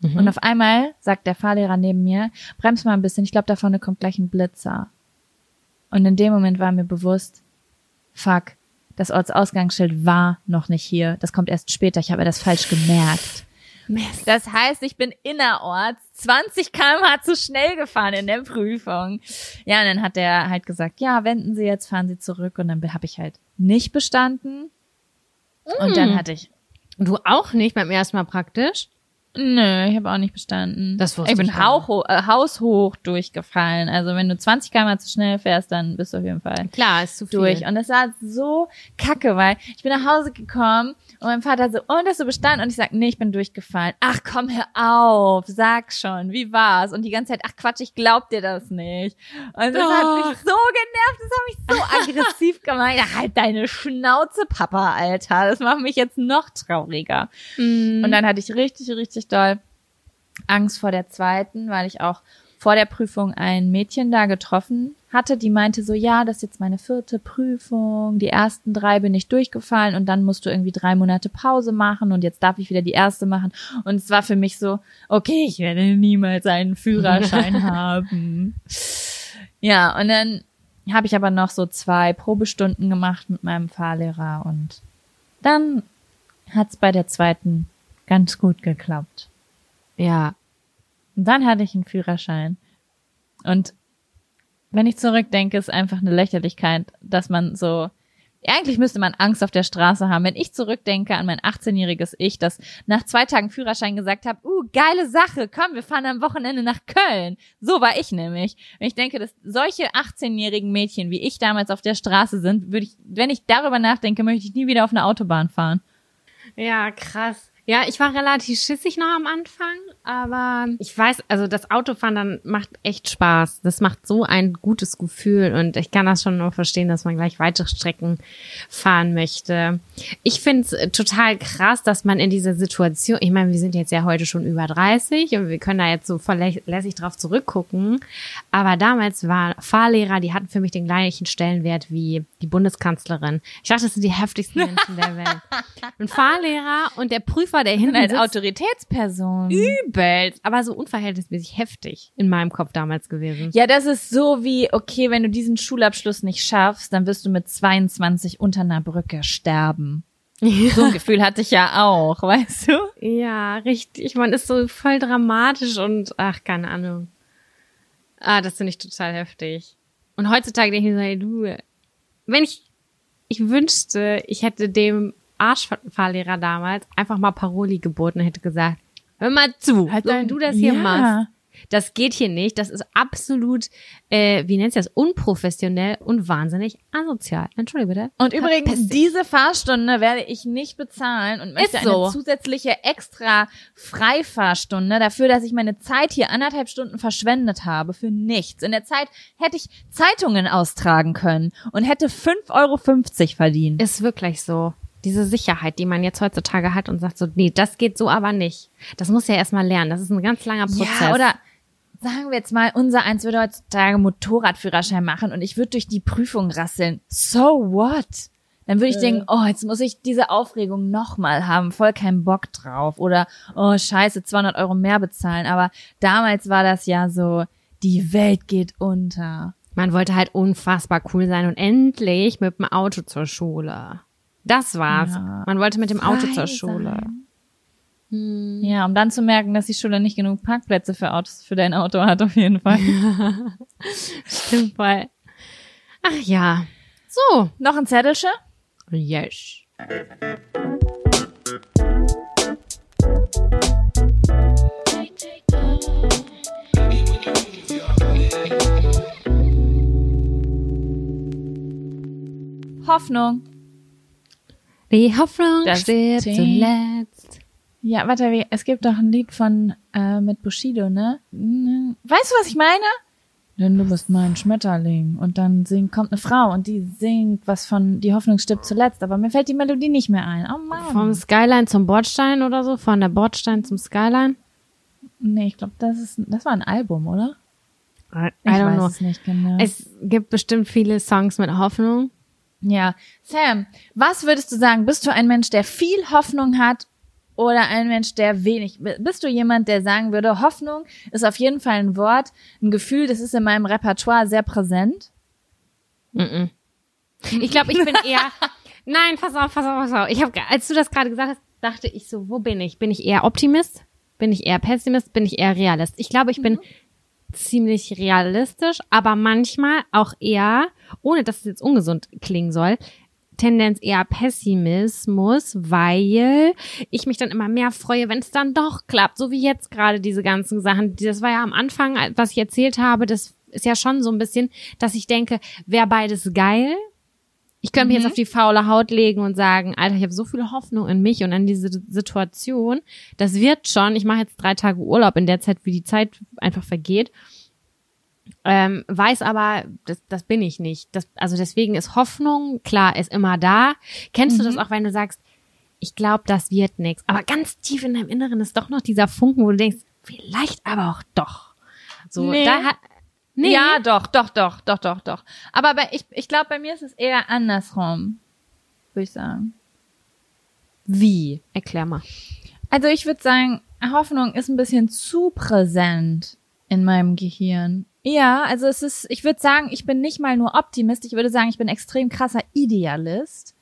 Mhm. Und auf einmal sagt der Fahrlehrer neben mir, brems mal ein bisschen. Ich glaube, da vorne kommt gleich ein Blitzer. Und in dem Moment war mir bewusst, fuck, das Ortsausgangsschild war noch nicht hier. Das kommt erst später. Ich habe das falsch gemerkt. Mist. Das heißt, ich bin innerorts 20 km/h zu schnell gefahren in der Prüfung. Ja, und dann hat der halt gesagt, ja, wenden Sie jetzt, fahren Sie zurück. Und dann habe ich halt nicht bestanden. Und dann hatte ich, Du auch nicht beim ersten Mal praktisch? Nö, ich habe auch nicht bestanden. Das wusste ich bin ich gar hauchho äh, haushoch durchgefallen. Also wenn du 20 km zu schnell fährst, dann bist du auf jeden Fall Klar, ist zu viel. durch. Und das war so kacke, weil ich bin nach Hause gekommen und mein Vater so, und hast du bestanden? Und ich sag, nee, ich bin durchgefallen. Ach komm, hör auf, sag schon, wie war's? Und die ganze Zeit, ach Quatsch, ich glaub dir das nicht. Und das hat Doch. mich so genervt, das hat mich so aggressiv gemacht. Ja, halt deine Schnauze, Papa, Alter. Das macht mich jetzt noch trauriger. Mhm. Und dann hatte ich richtig, richtig doll Angst vor der zweiten, weil ich auch vor der Prüfung ein Mädchen da getroffen hatte, die meinte so, ja, das ist jetzt meine vierte Prüfung, die ersten drei bin ich durchgefallen und dann musst du irgendwie drei Monate Pause machen und jetzt darf ich wieder die erste machen. Und es war für mich so, okay, ich werde niemals einen Führerschein haben. Ja, und dann habe ich aber noch so zwei Probestunden gemacht mit meinem Fahrlehrer und dann hat's bei der zweiten ganz gut geklappt. ja. Und dann hatte ich einen Führerschein. Und wenn ich zurückdenke, ist einfach eine Lächerlichkeit, dass man so, eigentlich müsste man Angst auf der Straße haben. Wenn ich zurückdenke an mein 18-jähriges Ich, das nach zwei Tagen Führerschein gesagt habe, uh, geile Sache, komm, wir fahren am Wochenende nach Köln. So war ich nämlich. Wenn ich denke, dass solche 18-jährigen Mädchen wie ich damals auf der Straße sind, würde ich, wenn ich darüber nachdenke, möchte ich nie wieder auf eine Autobahn fahren. Ja, krass. Ja, ich war relativ schissig noch am Anfang, aber ich weiß, also das Autofahren dann macht echt Spaß. Das macht so ein gutes Gefühl und ich kann das schon noch verstehen, dass man gleich weitere Strecken fahren möchte. Ich finde es total krass, dass man in dieser Situation, ich meine, wir sind jetzt ja heute schon über 30 und wir können da jetzt so verlässlich drauf zurückgucken, aber damals waren Fahrlehrer, die hatten für mich den gleichen Stellenwert wie die Bundeskanzlerin. Ich dachte, das sind die heftigsten Menschen der Welt. Ein Fahrlehrer und der Prüfer, der hinten Als Autoritätsperson. Übelst, aber so unverhältnismäßig heftig in meinem Kopf damals gewesen. Ja, das ist so wie, okay, wenn du diesen Schulabschluss nicht schaffst, dann wirst du mit 22 unter einer Brücke sterben. So ein Gefühl hatte ich ja auch, weißt du? Ja, richtig. Man ist so voll dramatisch und ach, keine Ahnung. Ah, das finde ich total heftig. Und heutzutage denke ich mir so, hey, du, wenn ich, ich wünschte, ich hätte dem Arschfahrlehrer damals einfach mal Paroli geboten und hätte gesagt, hör mal zu, Halt so dein- du das hier Ja. machst. Das geht hier nicht. Das ist absolut, äh, wie nennt sich das, unprofessionell und wahnsinnig asozial. Entschuldige bitte. Und übrigens, diese Fahrstunde werde ich nicht bezahlen und möchte so. eine zusätzliche extra Freifahrstunde dafür, dass ich meine Zeit hier anderthalb Stunden verschwendet habe für nichts. In der Zeit hätte ich Zeitungen austragen können und hätte 5,50 Euro verdient. Ist wirklich so. Diese Sicherheit, die man jetzt heutzutage hat und sagt so, nee, das geht so aber nicht. Das muss ja erstmal lernen. Das ist ein ganz langer Prozess. Ja, oder sagen wir jetzt mal, unser eins würde heutzutage Motorradführerschein machen und ich würde durch die Prüfung rasseln. So what? Dann würde ich denken, oh, jetzt muss ich diese Aufregung nochmal haben, voll keinen Bock drauf. Oder, oh, scheiße, 200 Euro mehr bezahlen. Aber damals war das ja so, die Welt geht unter. Man wollte halt unfassbar cool sein und endlich mit dem Auto zur Schule. Das war's. Ja. Man wollte mit dem Auto Frei zur Schule. sein. Ja, um dann zu merken, dass die Schule nicht genug Parkplätze für Autos, für dein Auto hat, auf jeden Fall. Stimmt voll. Ach ja. So. Noch ein Zettelchen? Yes. Hoffnung. Die Hoffnung Das stirbt Team. zuletzt. Ja, warte, wie- es gibt doch ein Lied von äh, mit Bushido, ne? Weißt du, was ich meine? Denn du bist mein Schmetterling. Und dann singt, kommt eine Frau und die singt was von Die Hoffnung stirbt zuletzt, aber mir fällt die Melodie nicht mehr ein. Oh Mann. Vom Skyline zum Bordstein oder so? Von der Bordstein zum Skyline? nee, ich glaube, das ist das war ein Album, oder? I Ich don't weiß know. es nicht genau. Es gibt bestimmt viele Songs mit Hoffnung. Ja, Sam, was würdest du sagen? Bist du ein Mensch, der viel Hoffnung hat oder ein Mensch, der wenig? Bist du jemand, der sagen würde, Hoffnung ist auf jeden Fall ein Wort, ein Gefühl, das ist in meinem Repertoire sehr präsent? Mhm. Ich glaube, ich bin eher. Nein, pass auf, pass auf, pass auf. Ich habe, als du das gerade gesagt hast, dachte ich so, wo bin ich? Bin ich eher Optimist? Bin ich eher Pessimist? Bin ich eher Realist? Ich glaube, ich bin ziemlich realistisch, aber manchmal auch eher, ohne dass es jetzt ungesund klingen soll, Tendenz eher Pessimismus, weil ich mich dann immer mehr freue, wenn es dann doch klappt, so wie jetzt gerade diese ganzen Sachen. Das war ja am Anfang, was ich erzählt habe, das ist ja schon so ein bisschen, dass ich denke, wäre beides geil. Ich könnte mich jetzt auf die faule Haut legen und sagen, Alter, ich habe so viel Hoffnung in mich und an diese Situation. Das wird schon. Ich mache jetzt drei Tage Urlaub in der Zeit, wie die Zeit einfach vergeht. Ähm, weiß aber, das, das bin ich nicht. Das, also deswegen ist Hoffnung, klar, ist immer da. Kennst du das auch, wenn du sagst, ich glaube, das wird nichts. Aber ganz tief in deinem Inneren ist doch noch dieser Funken, wo du denkst, vielleicht aber auch doch. So, Nee. da hat, nee, Ja, doch, doch, doch, doch, doch, doch. Aber bei, ich, ich glaube, bei mir ist es eher andersrum, würde ich sagen. wie? Erklär mal. Also ich würde sagen, Hoffnung ist ein bisschen zu präsent in meinem Gehirn. Ja, also es ist, ich würde sagen, ich bin nicht mal nur Optimist, ich würde sagen, ich bin extrem krasser Idealist.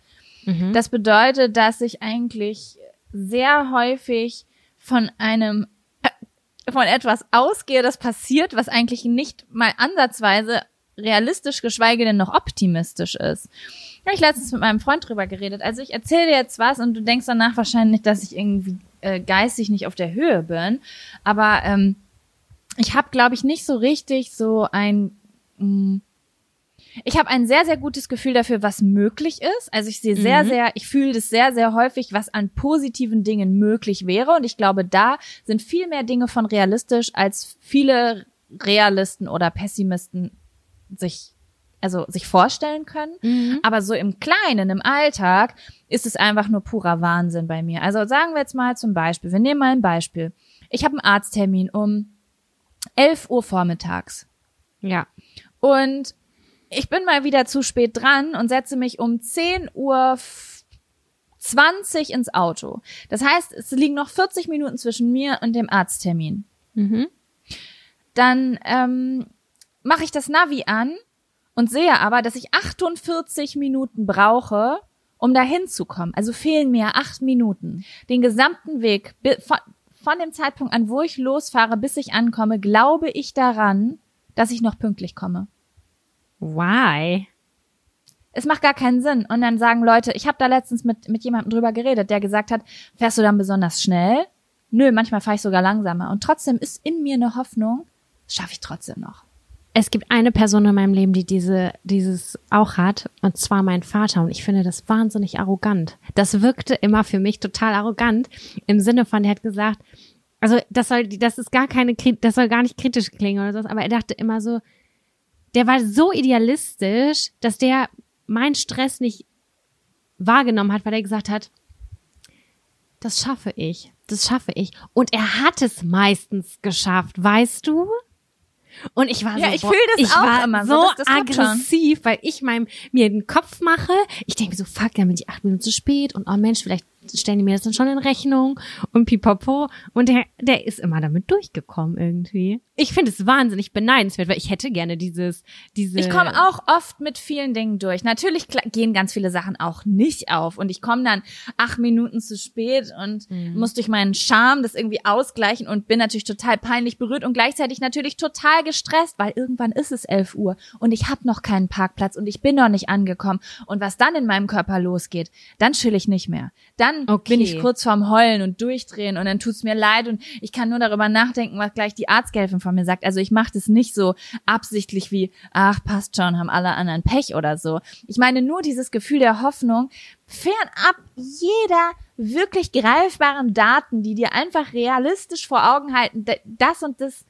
Mhm. Das bedeutet, dass ich eigentlich sehr häufig von einem von etwas ausgehe, das passiert, was eigentlich nicht mal ansatzweise realistisch, geschweige denn noch optimistisch ist. Habe ich letztens mit meinem Freund drüber geredet. Also ich erzähle dir jetzt was und du denkst danach wahrscheinlich, dass ich irgendwie äh, geistig nicht auf der Höhe bin. Aber ähm, ich habe, glaube ich, nicht so richtig so ein mh, ich habe ein sehr, sehr gutes Gefühl dafür, was möglich ist. Also ich sehe sehr, Mhm. sehr, ich fühle das sehr, sehr häufig, was an positiven Dingen möglich wäre. Und ich glaube, da sind viel mehr Dinge von realistisch, als viele Realisten oder Pessimisten sich, also sich vorstellen können. Mhm. Aber so im Kleinen, im Alltag, ist es einfach nur purer Wahnsinn bei mir. Also sagen wir jetzt mal zum Beispiel, wir nehmen mal ein Beispiel. Ich habe einen Arzttermin um 11 Uhr vormittags. Ja. Und ich bin mal wieder zu spät dran und setze mich um 10 Uhr f- 20 ins Auto. Das heißt, es liegen noch 40 Minuten zwischen mir und dem Arzttermin. Mhm. Dann ähm, mache ich das Navi an und sehe aber, dass ich 48 Minuten brauche, um da hinzukommen. Also fehlen mir acht Minuten. Den gesamten Weg von, von dem Zeitpunkt an, wo ich losfahre, bis ich ankomme, glaube ich daran, dass ich noch pünktlich komme. Why? Es macht gar keinen Sinn. Und dann sagen Leute, ich habe da letztens mit, mit jemandem drüber geredet, der gesagt hat, fährst du dann besonders schnell? Nö, manchmal fahre ich sogar langsamer. Und trotzdem ist in mir eine Hoffnung, schaffe ich trotzdem noch. Es gibt eine Person in meinem Leben, die diese, dieses auch hat, und zwar mein Vater. Und ich finde das wahnsinnig arrogant. Das wirkte immer für mich total arrogant im Sinne von, er hat gesagt, also das soll, das ist gar keine, das soll gar nicht kritisch klingen oder so, aber er dachte immer so, der war so idealistisch, dass der meinen Stress nicht wahrgenommen hat, weil er gesagt hat, das schaffe ich, das schaffe ich. Und er hat es meistens geschafft, weißt du? Und ich war ja, so, ich das ich war immer so das, das aggressiv, weil ich meinem, mir den Kopf mache. Ich denke mir so, fuck, dann bin ich acht Minuten zu spät und oh Mensch, vielleicht stellen die mir das dann schon in Rechnung und pipapo. Und der, der ist immer damit durchgekommen irgendwie. Ich finde es wahnsinnig beneidenswert, weil ich hätte gerne dieses, diese. Ich komme auch oft mit vielen Dingen durch. Natürlich gehen ganz viele Sachen auch nicht auf und ich komme dann acht Minuten zu spät und mhm. muss durch meinen Charme das irgendwie ausgleichen und bin natürlich total peinlich berührt und gleichzeitig natürlich total gestresst, weil irgendwann ist es elf Uhr und ich habe noch keinen Parkplatz und ich bin noch nicht angekommen und was dann in meinem Körper losgeht, dann chill ich nicht mehr. Dann okay. bin ich kurz vorm Heulen und durchdrehen und dann tut's mir leid und ich kann nur darüber nachdenken, was gleich die Arztgelfin von mir sagt. Also ich mache das nicht so absichtlich wie, ach, passt schon, haben alle anderen Pech oder so. Ich meine nur dieses Gefühl der Hoffnung, fernab jeder wirklich greifbaren Daten, die dir einfach realistisch vor Augen halten, das und das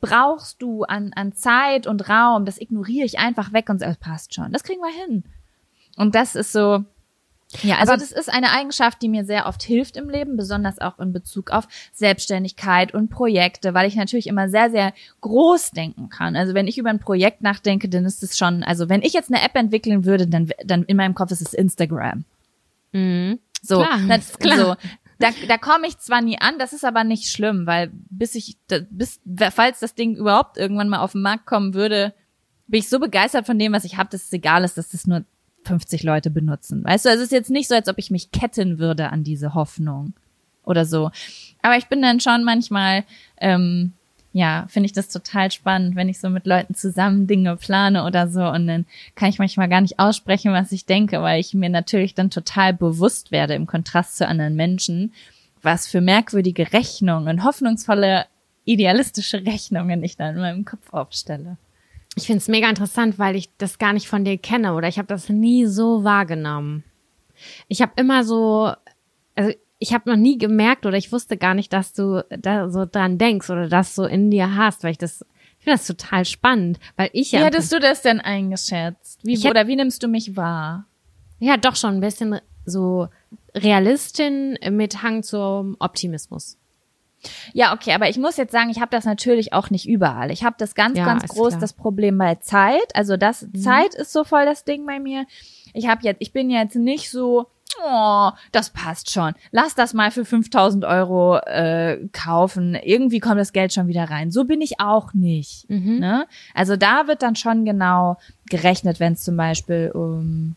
brauchst du an, an Zeit und Raum, das ignoriere ich einfach weg und es passt schon. Das kriegen wir hin. Und das ist so, ja, also das ist eine Eigenschaft, die mir sehr oft hilft im Leben, besonders auch in Bezug auf Selbstständigkeit und Projekte, weil ich natürlich immer sehr, sehr groß denken kann. Also wenn ich über ein Projekt nachdenke, dann ist es schon, also wenn ich jetzt eine App entwickeln würde, dann, dann in meinem Kopf ist es Instagram. Mhm. So, klar, das, klar. so. Da, da komme ich zwar nie an, das ist aber nicht schlimm, weil bis ich, bis, falls das Ding überhaupt irgendwann mal auf den Markt kommen würde, bin ich so begeistert von dem, was ich habe, dass es egal ist, dass das nur 50 Leute benutzen. Weißt du, also es ist jetzt nicht so, als ob ich mich ketten würde an diese Hoffnung oder so. Aber ich bin dann schon manchmal, ähm, ja, finde ich das total spannend, wenn ich so mit Leuten zusammen Dinge plane oder so und dann kann ich manchmal gar nicht aussprechen, was ich denke, weil ich mir natürlich dann total bewusst werde im Kontrast zu anderen Menschen, was für merkwürdige Rechnungen, hoffnungsvolle, idealistische Rechnungen ich dann in meinem Kopf aufstelle. Ich finde es mega interessant, weil ich das gar nicht von dir kenne oder ich habe das nie so wahrgenommen. Ich habe immer so, also ich habe noch nie gemerkt oder ich wusste gar nicht, dass du da so dran denkst oder das so in dir hast, weil ich das, ich finde das total spannend, weil ich ja. Wie hättest du das denn eingeschätzt? Wie, hätte, oder wie nimmst du mich wahr? Ja, doch schon ein bisschen so Realistin mit Hang zum Optimismus. Ja, okay, aber ich muss jetzt sagen, ich habe das natürlich auch nicht überall. Ich habe das ganz, ja, ganz groß klar. das Problem bei Zeit. Also das mhm. Zeit ist so voll das Ding bei mir. Ich habe jetzt, ich bin jetzt nicht so, oh, das passt schon. Lass das mal für 5000 Euro äh, kaufen. Irgendwie kommt das Geld schon wieder rein. So bin ich auch nicht. Mhm. Ne? Also da wird dann schon genau gerechnet, wenn es zum Beispiel um,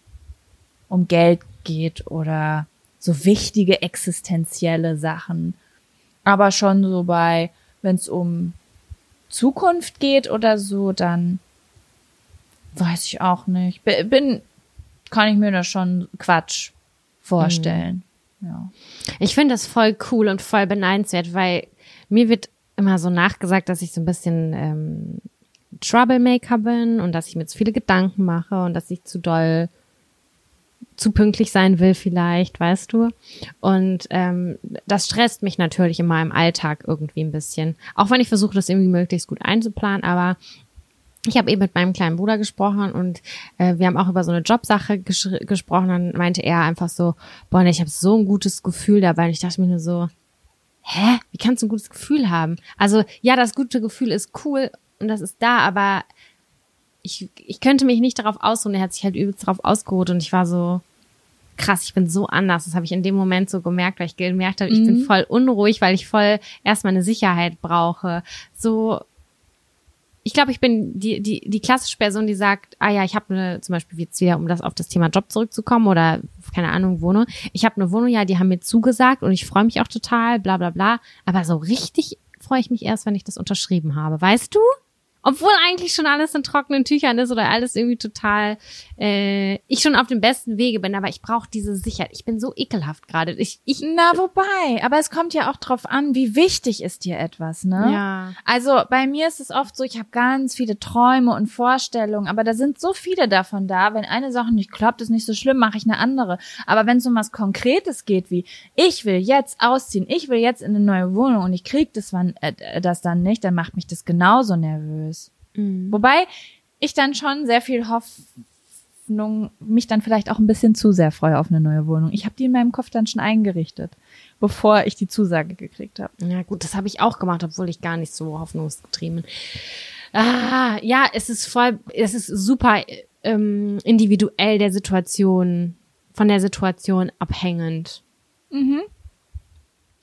um Geld geht oder so wichtige existenzielle Sachen aber schon so bei, wenn es um Zukunft geht oder so, dann weiß ich auch nicht. Bin, kann ich mir da schon Quatsch vorstellen. Mhm. Ja. Ich finde das voll cool und voll beneidenswert, weil mir wird immer so nachgesagt, dass ich so ein bisschen ähm, Troublemaker bin und dass ich mir zu viele Gedanken mache und dass ich zu doll zu pünktlich sein will vielleicht, weißt du. Und ähm, das stresst mich natürlich in meinem Alltag irgendwie ein bisschen. Auch wenn ich versuche, das irgendwie möglichst gut einzuplanen, aber ich habe eben mit meinem kleinen Bruder gesprochen und äh, wir haben auch über so eine Jobsache gesprochen. Dann meinte er einfach so, boah, ich habe so ein gutes Gefühl dabei. Und ich dachte mir nur so, hä, wie kannst du ein gutes Gefühl haben? Also ja, das gute Gefühl ist cool und das ist da, aber ich, ich könnte mich nicht darauf ausruhen. Er hat sich halt übelst darauf ausgeruht und ich war so, krass, ich bin so anders. Das habe ich in dem Moment so gemerkt, weil ich gemerkt habe, ich mhm. bin voll unruhig, weil ich voll erstmal eine Sicherheit brauche. So, ich glaube, ich bin die, die, die klassische Person, die sagt, ah ja, ich habe eine, zum Beispiel jetzt wieder, um das auf das Thema Job zurückzukommen oder keine Ahnung, Wohnung. Ich habe eine Wohnung, ja, die haben mir zugesagt und ich freue mich auch total, bla bla bla. Aber so richtig freue ich mich erst, wenn ich das unterschrieben habe. Weißt du? Obwohl eigentlich schon alles in trockenen Tüchern ist oder alles irgendwie total, äh, ich schon auf dem besten Wege bin, aber ich brauche diese Sicherheit. Ich bin so ekelhaft gerade. Ich, ich, Na, wobei, aber es kommt ja auch drauf an, wie wichtig ist dir etwas, ne? ja. Also bei mir ist es oft so, ich habe ganz viele Träume und Vorstellungen, aber da sind so viele davon da. Wenn eine Sache nicht klappt, ist nicht so schlimm, mache ich eine andere. Aber wenn es um was Konkretes geht, wie ich will jetzt ausziehen, ich will jetzt in eine neue Wohnung und ich krieg das, wann, äh, das dann nicht, dann macht mich das genauso nervös. Mhm. Wobei ich dann schon sehr viel Hoffnung, mich dann vielleicht auch ein bisschen zu sehr freue auf eine neue Wohnung. Ich habe die in meinem Kopf dann schon eingerichtet, bevor ich die Zusage gekriegt habe. Ja, gut, das habe ich auch gemacht, obwohl ich gar nicht so hoffnungsgetrieben bin. Ah, ja, es ist voll, es ist super ähm, individuell der Situation, von der Situation abhängend.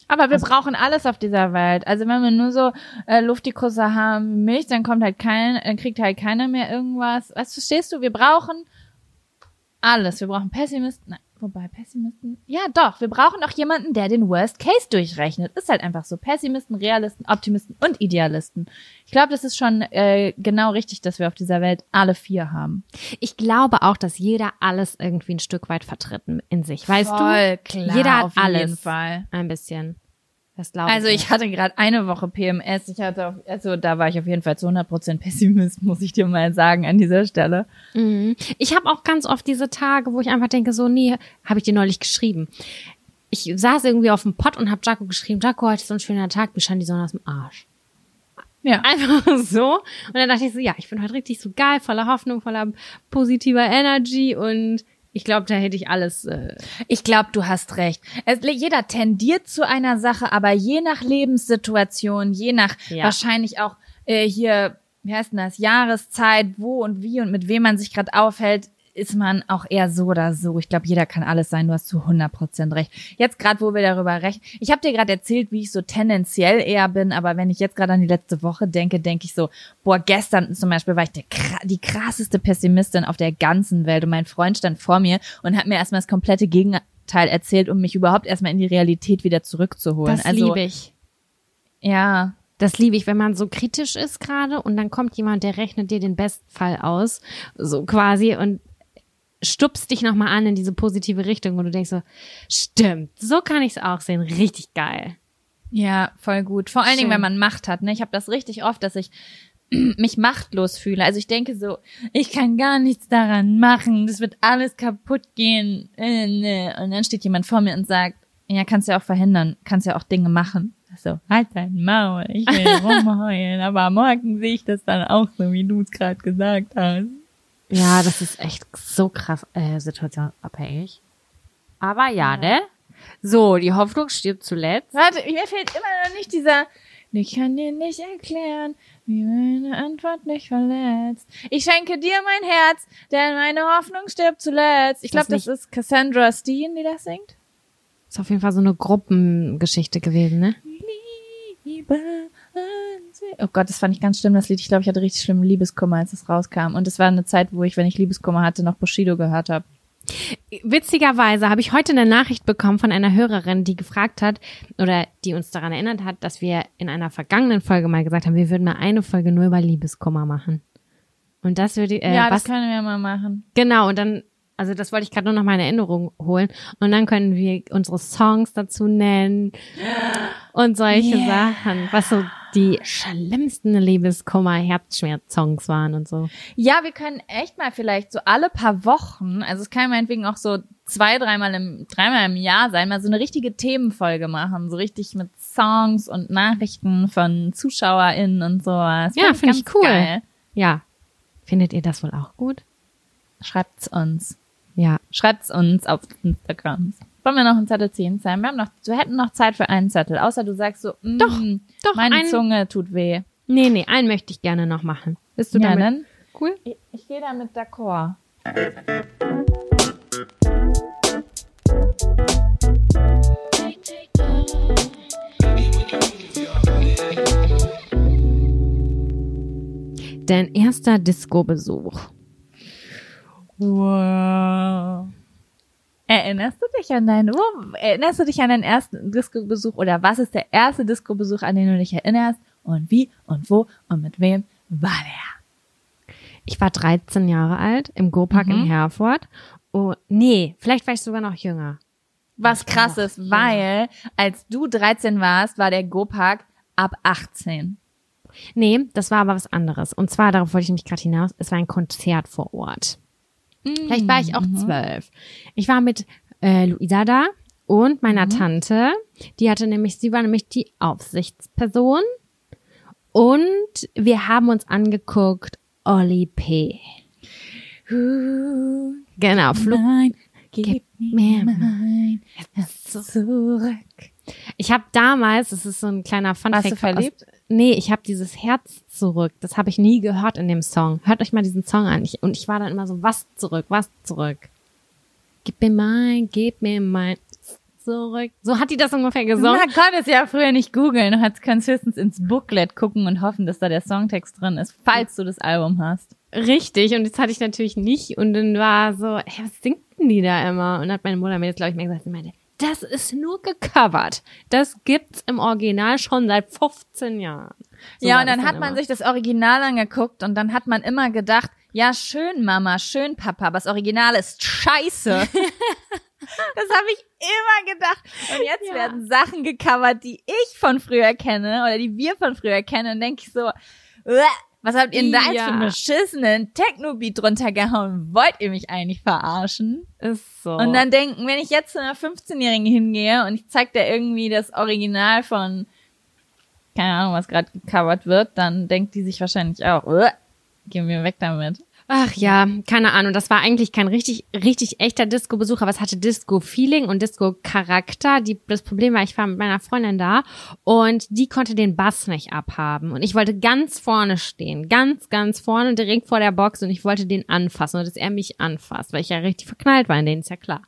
Aber wir brauchen alles auf dieser Welt. Also wenn wir nur so äh, Luftikusse haben wie mich, dann kommt halt kein, dann kriegt halt keiner mehr irgendwas. Was verstehst du? Wir brauchen alles. Wir brauchen Pessimisten. Nein, wobei Pessimisten. Ja, doch. Wir brauchen auch jemanden, der den Worst Case durchrechnet. Ist halt einfach so. Pessimisten, Realisten, Optimisten und Idealisten. Ich glaube, das ist schon äh, genau richtig, dass wir auf dieser Welt alle vier haben. Ich glaube auch, dass jeder alles irgendwie ein Stück weit vertritt in sich. Weißt Voll du? klar, jeder hat auf jeden alles. Fall. Ein bisschen. Also ich hatte gerade eine Woche PMS. Ich hatte, auf, also da war ich auf jeden Fall zu 100% Pessimist, muss ich dir mal sagen an dieser Stelle. Mhm. Ich habe auch ganz oft diese Tage, wo ich einfach denke, so, nee, habe ich dir neulich geschrieben. Ich saß irgendwie auf dem Pott und habe Jaco geschrieben, Jaco, heute ist so ein schöner Tag, mir scheint die Sonne aus dem Arsch. Ja. Einfach so. Und dann dachte ich so, ja, ich bin heute richtig so geil, voller Hoffnung, voller positiver Energy und ich glaube, da hätte ich alles. Äh, Ich glaube, du hast recht. Es, jeder tendiert zu einer Sache, aber je nach Lebenssituation, je nach Ja. wahrscheinlich auch äh, hier, wie heißt denn das, Jahreszeit, wo und wie und mit wem man sich gerade aufhält, ist man auch eher so oder so. Ich glaube, jeder kann alles sein. Du hast zu 100% recht. Jetzt gerade, wo wir darüber rechnen. Ich habe dir gerade erzählt, wie ich so tendenziell eher bin, aber wenn ich jetzt gerade an die letzte Woche denke, denke ich so, boah, gestern zum Beispiel war ich der, die krasseste Pessimistin auf der ganzen Welt und mein Freund stand vor mir und hat mir erstmal das komplette Gegenteil erzählt, um mich überhaupt erstmal in die Realität wieder zurückzuholen. das also, liebe ich. Ja, Das liebe ich, wenn man so kritisch ist gerade und dann kommt jemand, der rechnet dir den Bestfall aus, so quasi und stupst dich nochmal an in diese positive Richtung und du denkst so, stimmt, so kann ich es auch sehen, richtig geil. Ja, voll gut. Vor allen Dingen, Schön. wenn man Macht hat. Ne? Ich habe das richtig oft, dass ich mich machtlos fühle. Also ich denke so, ich kann gar nichts daran machen. Das wird alles kaputt gehen. Äh, ne. Und dann steht jemand vor mir und sagt, ja, kannst ja auch verhindern, kannst ja auch Dinge machen. So, halt dein Maul, ich will rumheulen, aber morgen sehe ich das dann auch so, wie du es gerade gesagt hast. Ja, das ist echt so krass äh, situationsabhängig. Aber ja, ne? So, die Hoffnung stirbt zuletzt. Warte, mir fehlt immer noch nicht dieser, ich kann dir nicht erklären, wie meine Antwort nicht verletzt. Ich schenke dir mein Herz, denn meine Hoffnung stirbt zuletzt. Ich glaube, das ist Cassandra Steen, die das singt. Ist auf jeden Fall so eine Gruppengeschichte gewesen, ne? Liebe Oh Gott, das fand ich ganz schlimm, das Lied. Ich glaube, ich hatte richtig schlimmen Liebeskummer, als es rauskam. Und es war eine Zeit, wo ich, wenn ich Liebeskummer hatte, noch Bushido gehört habe. Witzigerweise habe ich heute eine Nachricht bekommen von einer Hörerin, die gefragt hat oder die uns daran erinnert hat, dass wir in einer vergangenen Folge mal gesagt haben, wir würden mal eine Folge nur über Liebeskummer machen. Und das würde äh, ja, was das können wir mal machen. genau und dann also das wollte ich gerade nur noch mal in Erinnerung holen und dann können wir unsere Songs dazu nennen und solche Yeah. Sachen, was so die schlimmsten Liebeskummer Herzschmerz-Songs waren und so. Ja, wir können echt mal vielleicht so alle paar Wochen, also es kann meinetwegen auch so zwei, dreimal im, dreimal im Jahr sein, mal so eine richtige Themenfolge machen, so richtig mit Songs und Nachrichten von ZuschauerInnen und sowas. Ja, finde ich cool. Geil. Ja, findet ihr das wohl auch gut? Schreibt's uns. Ja, Schreibt's uns auf Instagram. Wollen wir noch einen Zettel ziehen, Sam? Wir haben noch, wir hätten noch Zeit für einen Zettel, außer du sagst so, mm, Doch, doch, meine einen- Zunge tut weh. Nee, nee, einen möchte ich gerne noch machen. Bist du Ja, damit? dann? Cool. Ich, ich gehe damit d'accord. Dein erster Disco-Besuch. Wow. Erinnerst du dich an deinen, wo, erinnerst du dich an deinen ersten Disco-Besuch oder was ist der erste Disco-Besuch, an den du dich erinnerst und wie und wo und mit wem war der? Ich war 13 Jahre alt im Go-Park in Mhm. Herford. Oh, nee, vielleicht war ich sogar noch jünger. Was krass ist, Ja. weil als du 13 warst, war der Go-Park ab 18. Nee, das war aber was anderes. Und zwar, darauf wollte ich nämlich gerade hinaus, es war ein Konzert vor Ort. Vielleicht war ich auch zwölf. Ich war mit äh, Luisa da und meiner Tante. Die hatte nämlich, sie war nämlich die Aufsichtsperson. Und wir haben uns angeguckt Oli P. Genau, Flug. Nein, gib mir mein zurück. Ich habe damals, das ist so ein kleiner Fun Warst du Fact verliebt? Nee, ich habe dieses Herz zurück. Das habe ich nie gehört in dem Song. Hört euch mal diesen Song an. Ich, und ich war dann immer so, was zurück, was zurück. Gib mir mein, gib mir mein zurück. So hat die das ungefähr gesungen. Man konnte es ja früher nicht googeln. Du kannst höchstens ins Booklet gucken und hoffen, dass da der Songtext drin ist, falls du das Album hast. Richtig, und das hatte ich natürlich nicht. Und dann war so, hey, was singt denn die da immer? Und dann hat meine Mutter mir jetzt, glaube ich, mal gesagt, sie meinte, das ist nur gecovert. Das gibt's im Original schon seit 15 Jahren. So ja, und dann hat man immer. sich das Original angeguckt und dann hat man immer gedacht, ja, schön Mama, schön Papa, aber das Original ist scheiße. das habe ich immer gedacht. Und jetzt Ja. werden Sachen gecovert, die ich von früher kenne oder die wir von früher kennen. Und denke ich so, "Uah, was habt ihr denn da jetzt für einen beschissenen Techno-Beat drunter gehauen? Wollt ihr mich eigentlich verarschen? Ist so. Und dann denken, wenn ich jetzt zu einer 15-Jährigen hingehe und ich zeig dir irgendwie das Original von, keine Ahnung, was gerade gecovert wird, dann denkt die sich wahrscheinlich auch, "Uah, geh mir weg damit. Ach ja, keine Ahnung. Das war eigentlich kein richtig, richtig echter Disco-Besuch, aber es hatte Disco-Feeling und Disco-Charakter. Das Problem war, ich war mit meiner Freundin da und die konnte den Bass nicht abhaben. Und ich wollte ganz vorne stehen. Ganz, ganz vorne, direkt vor der Box und ich wollte den anfassen und dass er mich anfasst, weil ich ja richtig verknallt war in den, ist ja klar.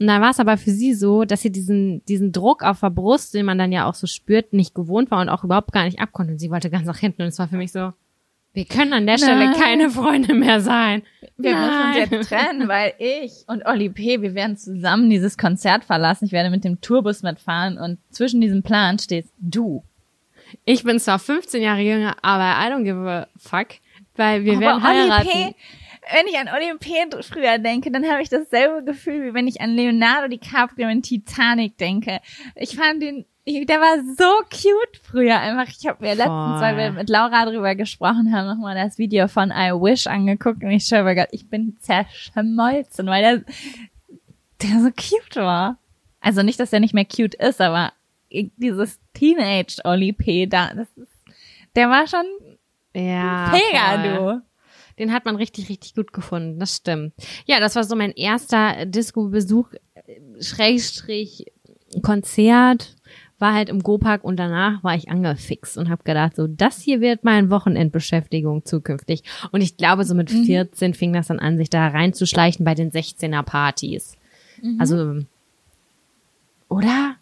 Und dann war es aber für sie so, dass sie diesen, diesen Druck auf der Brust, den man dann ja auch so spürt, nicht gewohnt war und auch überhaupt gar nicht abkonnte. Und sie wollte ganz nach hinten und es war für mich so, wir können an der Stelle Nein. keine Freunde mehr sein. Wir müssen Nein. uns jetzt trennen, weil ich und Olli P., wir werden zusammen dieses Konzert verlassen. Ich werde mit dem Tourbus mitfahren und zwischen diesem Plan stehst du. Ich bin zwar 15 Jahre jünger, aber I don't give a fuck, weil wir Aber werden heiraten. P., wenn ich an Olli P. früher denke, dann habe ich dasselbe Gefühl, wie wenn ich an Leonardo DiCaprio in Titanic denke. Ich fand den, der war so cute früher einfach. Ich habe mir letztens, weil wir mit Laura drüber gesprochen haben, nochmal das Video von I Wish angeguckt und ich schwöre Gott, ich bin zerschmolzen, weil der, der so cute war. Also nicht, dass der nicht mehr cute ist, aber dieses Teenage Olli P. da, das ist, der war schon Ja, mega, voll. du. Den hat man richtig, richtig gut gefunden. Das stimmt. Ja, das war so mein erster Disco-Besuch, äh, Schrägstrich Konzert, war halt im Go-Park und danach war ich angefixt und habe gedacht, so, das hier wird meine Wochenendbeschäftigung zukünftig. Und ich glaube, so mit 14 fing das dann an, sich da reinzuschleichen bei den 16er-Partys. Also, oder?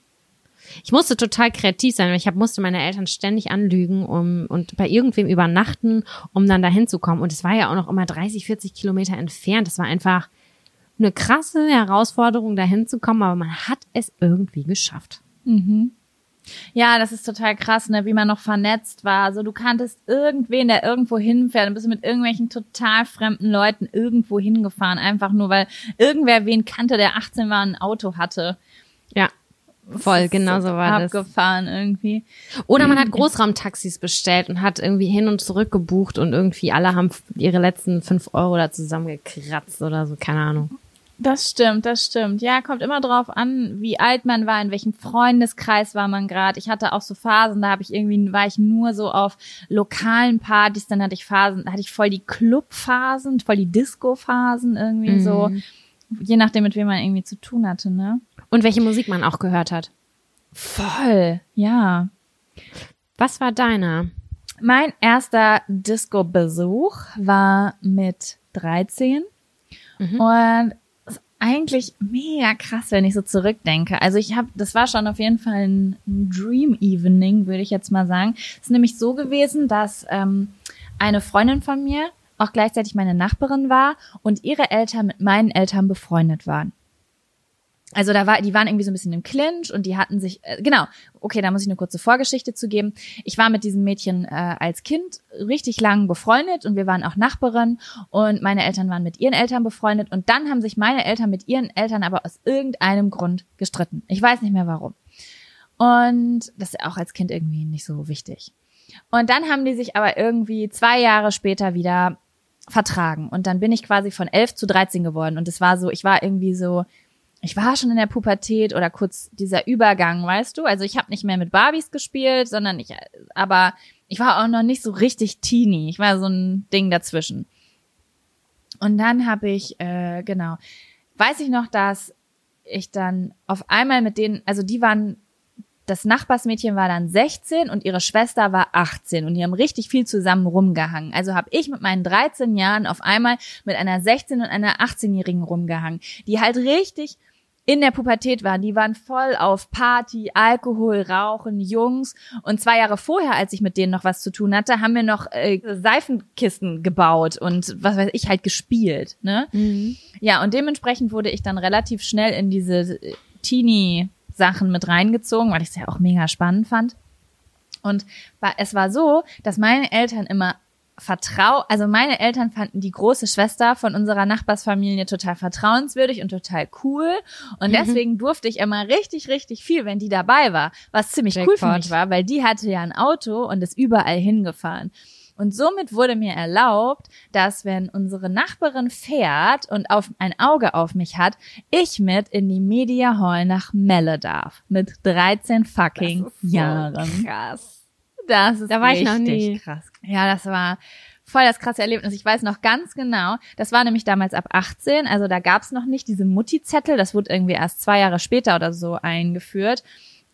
Ich musste total kreativ sein, weil ich hab, musste meine Eltern ständig anlügen um, und bei irgendwem übernachten, um dann dahin zu kommen. Und es war ja auch noch immer 30, 40 Kilometer entfernt. Das war einfach eine krasse Herausforderung, dahin zu kommen, aber man hat es irgendwie geschafft. Ja, das ist total krass, ne, wie man noch vernetzt war. Also du kanntest irgendwen, der irgendwo hinfährt und bist mit irgendwelchen total fremden Leuten irgendwo hingefahren, einfach nur weil irgendwer wen kannte, der 18 war und ein Auto hatte. Ja, voll, genau so war das. Abgefahren irgendwie. Oder man hat Großraumtaxis bestellt und hat irgendwie hin und zurück gebucht und irgendwie alle haben ihre letzten fünf Euro da zusammengekratzt oder so, keine Ahnung. Das stimmt, das stimmt. Ja, kommt immer drauf an, wie alt man war, in welchem Freundeskreis war man gerade. Ich hatte auch so Phasen, da habe ich irgendwie war ich nur so auf lokalen Partys, dann hatte ich Phasen, da hatte ich voll die Clubphasen, voll die Disco-Phasen irgendwie so, je nachdem mit wem man irgendwie zu tun hatte, ne? Und welche Musik man auch gehört hat. Voll, ja. Was war deiner? Mein erster Disco-Besuch war mit 13 und ist eigentlich mega krass, wenn ich so zurückdenke. Also ich habe, das war schon auf jeden Fall ein Dream Evening, würde ich jetzt mal sagen. Es ist nämlich so gewesen, dass ähm, eine Freundin von mir auch gleichzeitig meine Nachbarin war und ihre Eltern mit meinen Eltern befreundet waren. Also da war, die waren irgendwie so ein bisschen im Clinch und die hatten sich, äh, genau, okay, da muss ich eine kurze Vorgeschichte zu geben. Ich war mit diesem Mädchen äh, als Kind richtig lang befreundet und wir waren auch Nachbarin und meine Eltern waren mit ihren Eltern befreundet und dann haben sich meine Eltern mit ihren Eltern aber aus irgendeinem Grund gestritten. Ich weiß nicht mehr warum. Und das ist auch als Kind irgendwie nicht so wichtig. Und dann haben die sich aber irgendwie zwei Jahre später wieder vertragen. Und dann bin ich quasi von elf zu dreizehn geworden. Und es war so, ich war irgendwie so, ich war schon in der Pubertät oder kurz dieser Übergang, weißt du? Also ich habe nicht mehr mit Barbies gespielt, sondern ich, aber ich war auch noch nicht so richtig teeny. Ich war so ein Ding dazwischen. Und dann habe ich, äh, genau, weiß ich noch, dass ich dann auf einmal mit denen, also die waren das Nachbarsmädchen war dann 16 und ihre Schwester war 18 und die haben richtig viel zusammen rumgehangen. Also habe ich mit meinen 13 Jahren auf einmal mit einer 16 und einer 18-Jährigen rumgehangen, die halt richtig in der Pubertät waren. Die waren voll auf Party, Alkohol, Rauchen, Jungs. Und zwei Jahre vorher, als ich mit denen noch was zu tun hatte, haben wir noch äh, Seifenkisten gebaut und was weiß ich halt gespielt. Ne? Mhm. Ja, und dementsprechend wurde ich dann relativ schnell in diese Teenie Sachen mit reingezogen, weil ich es ja auch mega spannend fand. Und es war so, dass meine Eltern immer vertrau, also meine Eltern fanden die große Schwester von unserer Nachbarsfamilie total vertrauenswürdig und total cool. Und mhm. deswegen durfte ich immer richtig, richtig viel, wenn die dabei war, was ziemlich Jackpot. cool für mich war, weil die hatte ja ein Auto und ist überall hingefahren. Und somit wurde mir erlaubt, dass wenn unsere Nachbarin fährt und auf ein Auge auf mich hat, ich mit in die Media Hall nach Melle darf. Mit 13 fucking so Jahren. Krass. Das ist da war ich noch nie. krass. Ja, das war voll das krasse Erlebnis. Ich weiß noch ganz genau, das war nämlich damals ab 18, also da gab's noch nicht diese Mutti-Zettel, das wurde irgendwie erst zwei Jahre später oder so eingeführt.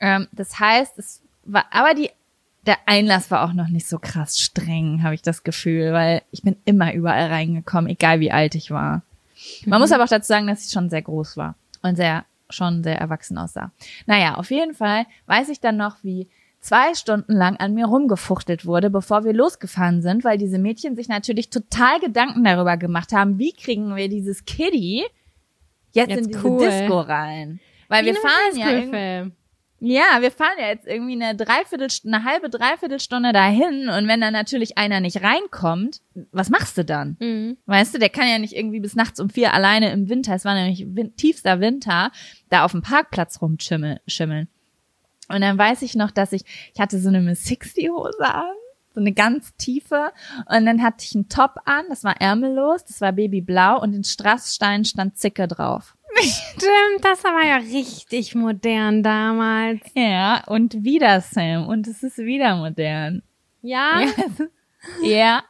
Ähm, das heißt, es war, aber die der Einlass war auch noch nicht so krass streng, habe ich das Gefühl, weil ich bin immer überall reingekommen, egal wie alt ich war. Man mhm. muss aber auch dazu sagen, dass ich schon sehr groß war und sehr schon sehr erwachsen aussah. Naja, auf jeden Fall weiß ich dann noch, wie zwei Stunden lang an mir rumgefuchtelt wurde, bevor wir losgefahren sind, weil diese Mädchen sich natürlich total Gedanken darüber gemacht haben, wie kriegen wir dieses Kitty jetzt, jetzt in diese cool. Disco rein. Weil wie wir fahren ja ja, wir fahren ja jetzt irgendwie eine Dreiviertelstunde, eine halbe Dreiviertelstunde dahin und wenn dann natürlich einer nicht reinkommt, was machst du dann? Mhm. Weißt du, der kann ja nicht irgendwie bis nachts um vier alleine im Winter, es war nämlich tiefster Winter, da auf dem Parkplatz rumschimmeln. Und dann weiß ich noch, dass ich, ich hatte so eine Miss 60 Hose an so eine ganz tiefe. Und dann hatte ich einen Top an, das war ärmellos, das war babyblau und in Strassstein stand Zicke drauf. Stimmt, das war ja richtig modern damals. Ja, und wieder Sam. Und es ist wieder modern. Ja? Ja. ja.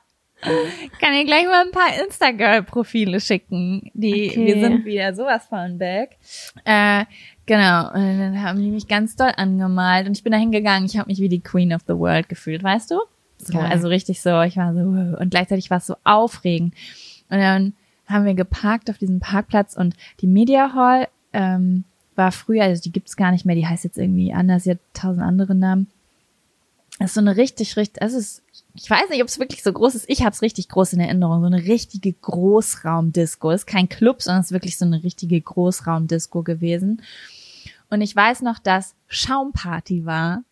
Kann dir gleich mal ein paar Instagram-Profile schicken. Die, okay. wir sind wieder sowas von back. Äh, genau. Und dann haben die mich ganz doll angemalt und ich bin da hingegangen. Ich habe mich wie die Queen of the World gefühlt, weißt du? So, also richtig so, ich war so, und gleichzeitig war es so aufregend. Und dann haben wir geparkt auf diesem Parkplatz und die Media Hall ähm, war früher, also die gibt's gar nicht mehr, die heißt jetzt irgendwie anders, sie hat tausend andere Namen. Das ist so eine richtig, richtig, es ist, ich weiß nicht, ob es wirklich so groß ist. Ich habe es richtig groß in Erinnerung. So eine richtige Großraumdisco. Ist kein Club, sondern es ist wirklich so eine richtige Großraumdisco gewesen. Und ich weiß noch, dass Schaumparty war.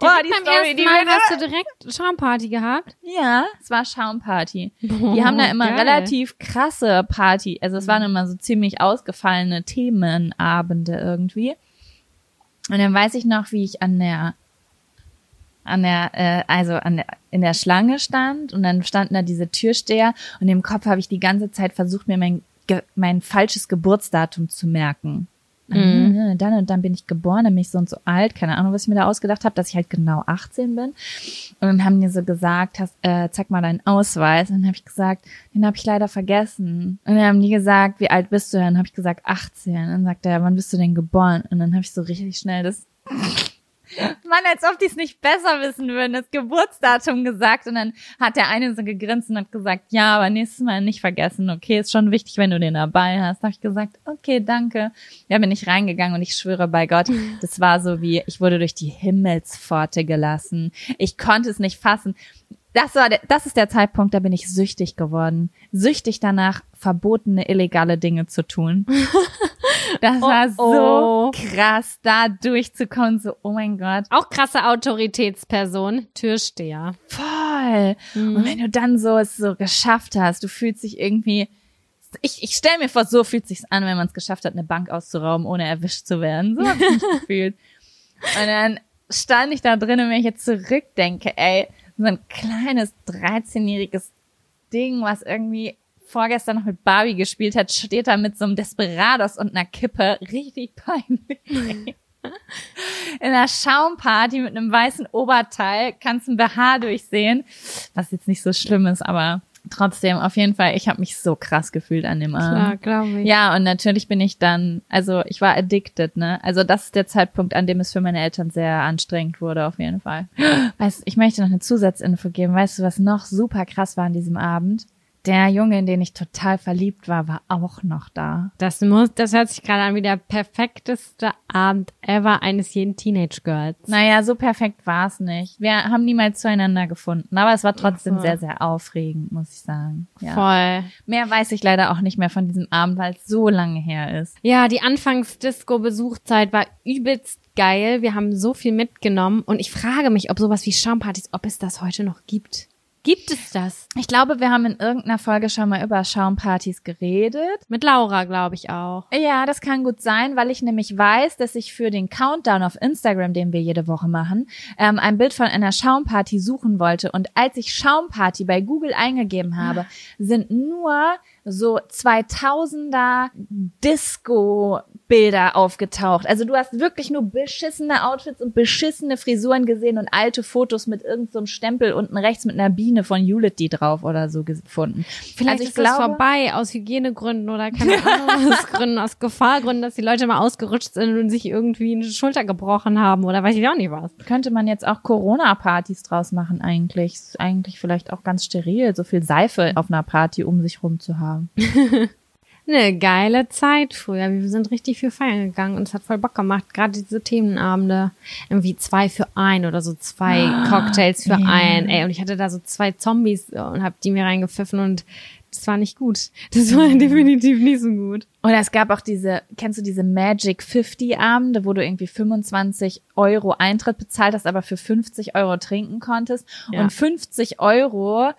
Boah, die beim Story, die Mal hast du direkt Schaumparty gehabt? Ja, es war Schaumparty. Die haben da immer geil. relativ krasse Party. Also es waren immer so ziemlich ausgefallene Themenabende irgendwie. Und dann weiß ich noch, wie ich an der an der, äh, also an der, in der Schlange stand und dann standen da diese Türsteher und im Kopf habe ich die ganze Zeit versucht, mir mein, mein falsches Geburtsdatum zu merken. Mhm. Dann und dann bin ich geboren, dann bin ich so und so alt, keine Ahnung, was ich mir da ausgedacht habe, dass ich halt genau 18 bin. Und dann haben die so gesagt, hast, äh, zeig mal deinen Ausweis. Und dann habe ich gesagt, den habe ich leider vergessen. Und dann haben die gesagt, wie alt bist du? Dann habe ich gesagt 18. Und dann sagt er, wann bist du denn geboren? Und dann habe ich so richtig schnell das Mann, als ob die es nicht besser wissen würden, das Geburtsdatum gesagt und dann hat der eine so gegrinst und hat gesagt, ja, aber nächstes Mal nicht vergessen, okay, ist schon wichtig, wenn du den dabei hast. Da habe ich gesagt, okay, danke. Ja, bin ich reingegangen und ich schwöre bei Gott, das war so wie, ich wurde durch die Himmelspforte gelassen. Ich konnte es nicht fassen. Das war, der, das ist der Zeitpunkt, da bin ich süchtig geworden. Süchtig danach, verbotene, illegale Dinge zu tun. Das Oh, war oh. so krass, da durchzukommen. So, oh mein Gott, Auch krasse Autoritätsperson, Türsteher. voll. Und wenn du dann so es so geschafft hast, du fühlst dich irgendwie. Ich, ich stell mir vor, so fühlt sich's an, wenn man es geschafft hat, eine Bank auszurauben, ohne erwischt zu werden. So hab ich mich gefühlt. Und dann stand ich da drin und wenn ich jetzt zurückdenke, ey, so ein kleines 13-jähriges Ding, was irgendwie vorgestern noch mit Barbie gespielt hat, steht da mit so einem Desperados und einer Kippe. Richtig peinlich. In einer Schaumparty mit einem weißen Oberteil kannst ein BH durchsehen, was jetzt nicht so schlimm ist, aber trotzdem auf jeden Fall, ich habe mich so krass gefühlt an dem Abend. glaube Ja, und natürlich bin ich dann, also ich war addicted, ne? Also das ist der Zeitpunkt, an dem es für meine Eltern sehr anstrengend wurde, auf jeden Fall. Weißt, ich möchte noch eine Zusatzinfo geben. Weißt du, was noch super krass war an diesem Abend? Der Junge, in den ich total verliebt war, war auch noch da. Das muss, das hört sich gerade an wie der perfekteste Abend ever eines jeden Teenage Girls. Naja, so perfekt war es nicht. Wir haben niemals zueinander gefunden, aber es war trotzdem so. sehr, sehr aufregend, muss ich sagen. Ja. Voll. Mehr weiß ich leider auch nicht mehr von diesem Abend, weil es so lange her ist. Ja, die Anfangs-Disco-Besuchzeit war übelst geil. Wir haben so viel mitgenommen und ich frage mich, ob sowas wie Schaumpartys, ob es das heute noch gibt. Gibt es das? Ich glaube, wir haben in irgendeiner Folge schon mal über Schaumpartys geredet. Mit Laura, glaube ich auch. Ja, das kann gut sein, weil ich nämlich weiß, dass ich für den Countdown auf Instagram, den wir jede Woche machen, ähm, ein Bild von einer Schaumparty suchen wollte. Und als ich Schaumparty bei Google eingegeben habe, sind nur so 2000er Disco-Bilder aufgetaucht. Also du hast wirklich nur beschissene Outfits und beschissene Frisuren gesehen und alte Fotos mit irgendeinem so Stempel unten rechts mit einer Biene von Unity drauf oder so gefunden. Vielleicht Also ich ist es glaube- vorbei aus Hygienegründen oder keine Ahnung aus Gründen, aus Gefahrgründen, dass die Leute mal ausgerutscht sind und sich irgendwie eine Schulter gebrochen haben oder weiß ich auch nicht was. könnte man jetzt auch Corona-Partys draus machen eigentlich. Ist eigentlich vielleicht auch ganz steril, so viel Seife auf einer Party um sich rum zu haben. Eine geile Zeit früher. Wir sind richtig viel feiern gegangen und es hat voll Bock gemacht. Gerade diese Themenabende. Irgendwie zwei für ein oder so zwei Cocktails für ja. ein. Ey, und ich hatte da so zwei Zombies und hab die mir reingepfiffen und das war nicht gut. Das war definitiv nicht so gut. Oder es gab auch diese, kennst du diese Magic 50 Abende, wo du irgendwie 25 Euro Eintritt bezahlt hast, aber für 50 Euro trinken konntest. Ja. Und 50 Euro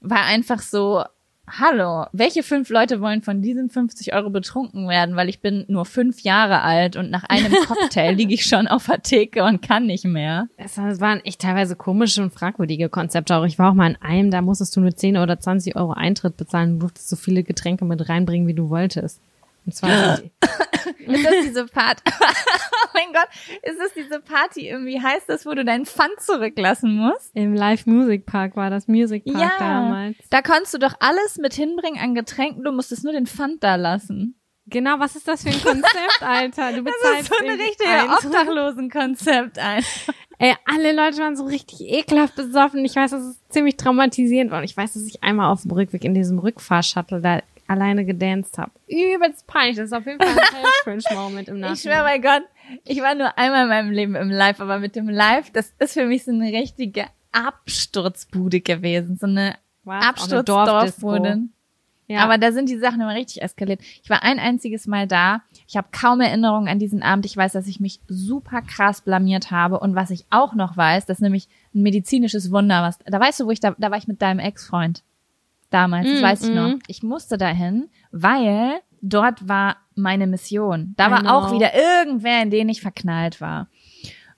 war einfach so, hallo, welche fünf Leute wollen von diesen 50 Euro betrunken werden? Weil ich bin nur fünf Jahre alt und nach einem Cocktail liege ich schon auf der Theke und kann nicht mehr. Es waren echt teilweise komische und fragwürdige Konzepte. Auch ich war auch mal in einem, da musstest du nur 10 oder 20 Euro Eintritt bezahlen und durftest so viele Getränke mit reinbringen, wie du wolltest. Und zwar Ist das diese Party? oh mein Gott, ist das diese Party irgendwie heißt das, wo du deinen Pfand zurücklassen musst? im Live Music Park war das Music Park ja, damals. da konntest du doch alles mit hinbringen an Getränken, du musstest nur den Pfand da lassen. Genau, was ist das für ein Konzept, Alter? Du Das bezahlst ist so richtiger. Obdachlosenkonzept ein. Ey, alle Leute waren so richtig ekelhaft besoffen. Ich weiß, das ist ziemlich traumatisierend war. Und ich weiß, dass ich einmal auf dem Rückweg in diesem Rückfahrshuttle da alleine gedanced habe. Übelst peinlich. Das ist auf jeden Fall ein Cringe-Moment im Nachhinein. Ich schwör bei Gott, ich war nur einmal in meinem Leben im Live, aber mit dem Live, das ist für mich so eine richtige Absturzbude gewesen, so eine Absturzdorfbude. Ja. Aber da sind die Sachen immer richtig eskaliert. Ich war ein einziges Mal da. Ich habe kaum Erinnerungen an diesen Abend. Ich weiß, dass ich mich super krass blamiert habe. Und was ich auch noch weiß, das ist nämlich ein medizinisches Wunder. Was, da weißt du, wo ich da, da war ich mit deinem Ex-Freund. Damals, das Mm, weiß ich mm. noch. Ich musste dahin, weil dort war meine Mission. Da I war auch know. wieder irgendwer, in den ich verknallt war.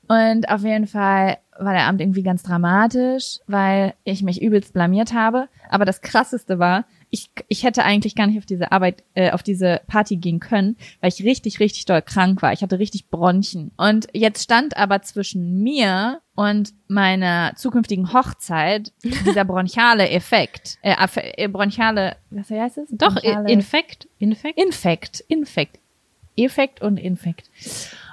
Und auf jeden Fall war der Abend irgendwie ganz dramatisch, weil ich mich übelst blamiert habe. Aber das Krasseste war, ich, ich hätte eigentlich gar nicht auf diese Arbeit, äh, auf diese Party gehen können, weil ich richtig, richtig doll krank war. Ich hatte richtig Bronchien. Und jetzt stand aber zwischen mir und meiner zukünftigen Hochzeit dieser bronchiale Effekt. Äh, äh, bronchiale, was heißt es? Doch, Bronchiale- Infekt. Infekt? Infekt, Infekt. Effekt und Infekt.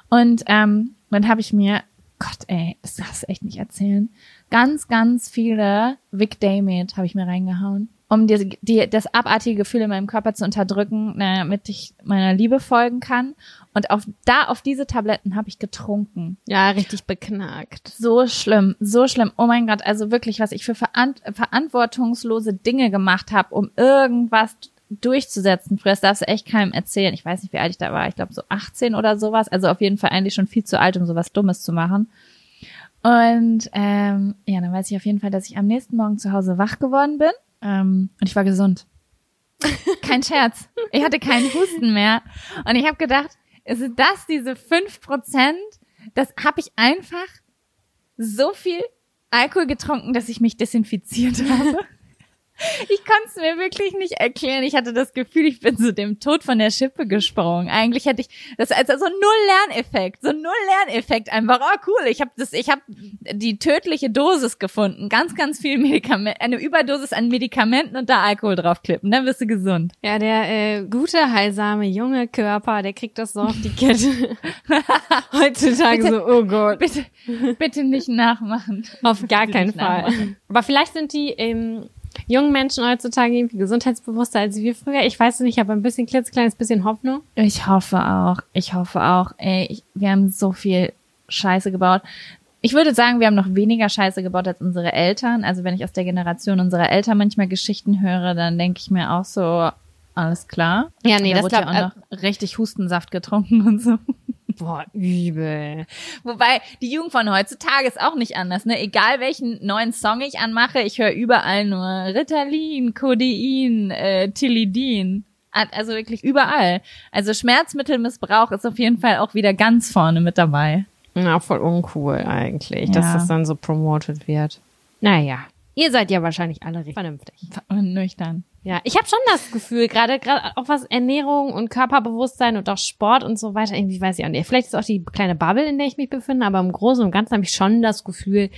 Und ähm, dann habe ich mir, Gott ey, das darfst du echt nicht erzählen, ganz, ganz viele Vic Damit habe ich mir reingehauen, um die, die, das abartige Gefühl in meinem Körper zu unterdrücken, damit ich meiner Liebe folgen kann. Und auf, da auf diese Tabletten habe ich getrunken. Ja, richtig beknackt. So schlimm, so schlimm. Oh mein Gott, also wirklich, was ich für veran verantwortungslose Dinge gemacht habe, um irgendwas durchzusetzen. Früher das darfst du echt keinem erzählen. Ich weiß nicht, wie alt ich da war. Ich glaube so 18 oder sowas. Also auf jeden Fall eigentlich schon viel zu alt, um sowas Dummes zu machen. Und ähm, ja, dann weiß ich auf jeden Fall, dass ich am nächsten Morgen zu Hause wach geworden bin. Ähm, und ich war gesund. Kein Scherz. Ich hatte keinen Husten mehr. Und ich habe gedacht, ist das diese fünf Prozent? Das habe ich einfach so viel Alkohol getrunken, dass ich mich desinfiziert habe. Ich konnte es mir wirklich nicht erklären. Ich hatte das Gefühl, ich bin zu dem Tod von der Schippe gesprungen. Eigentlich hätte ich das also so null Lerneffekt, so null Lerneffekt einfach. Oh cool, ich habe das ich habe die tödliche Dosis gefunden. Ganz ganz viel Medikament, eine Überdosis an Medikamenten und da Alkohol draufklippen, dann wirst du gesund. Ja, der äh, gute heilsame junge Körper, der kriegt das so auf die Kette. Heutzutage Bitte- so, oh Gott. Bitte bitte nicht nachmachen. Auf gar Bitte keinen Fall. Aber vielleicht sind die ähm, jungen Menschen heutzutage irgendwie gesundheitsbewusster als wir früher. Ich weiß es nicht, ich habe ein bisschen klitzekleines bisschen Hoffnung. Ich hoffe auch. Ich hoffe auch. Ey, ich, wir haben so viel Scheiße gebaut. Ich würde sagen, wir haben noch weniger Scheiße gebaut als unsere Eltern. Also wenn ich aus der Generation unserer Eltern manchmal Geschichten höre, dann denke ich mir auch so, alles klar. Ja, nee, da das wurde ja glaub- auch noch richtig Hustensaft getrunken und so. Boah, übel. Wobei die Jugend von heutzutage ist auch nicht anders, ne? Egal welchen neuen Song ich anmache, ich höre überall nur Ritalin, Codein, äh, Tilidin. Also wirklich überall. Also Schmerzmittelmissbrauch ist auf jeden Fall auch wieder ganz vorne mit dabei. Ja, voll uncool eigentlich, dass Ja. das dann so promoted wird. Naja, ihr seid ja wahrscheinlich alle recht vernünftig. Und nüchtern. Ja, ich habe schon das Gefühl, gerade gerade auch was Ernährung und Körperbewusstsein und auch Sport und so weiter, irgendwie weiß ich auch nicht. Vielleicht ist auch die kleine Bubble, in der ich mich befinde, aber im Großen und Ganzen habe ich schon das Gefühl,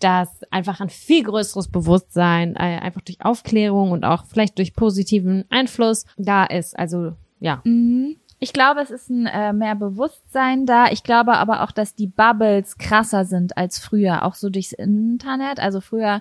dass einfach ein viel größeres Bewusstsein, äh, einfach durch Aufklärung und auch vielleicht durch positiven Einfluss da ist. Also ja. Mhm. Ich glaube, es ist ein äh, mehr Bewusstsein da. Ich glaube aber auch, dass die Bubbles krasser sind als früher, auch so durchs Internet. Also früher,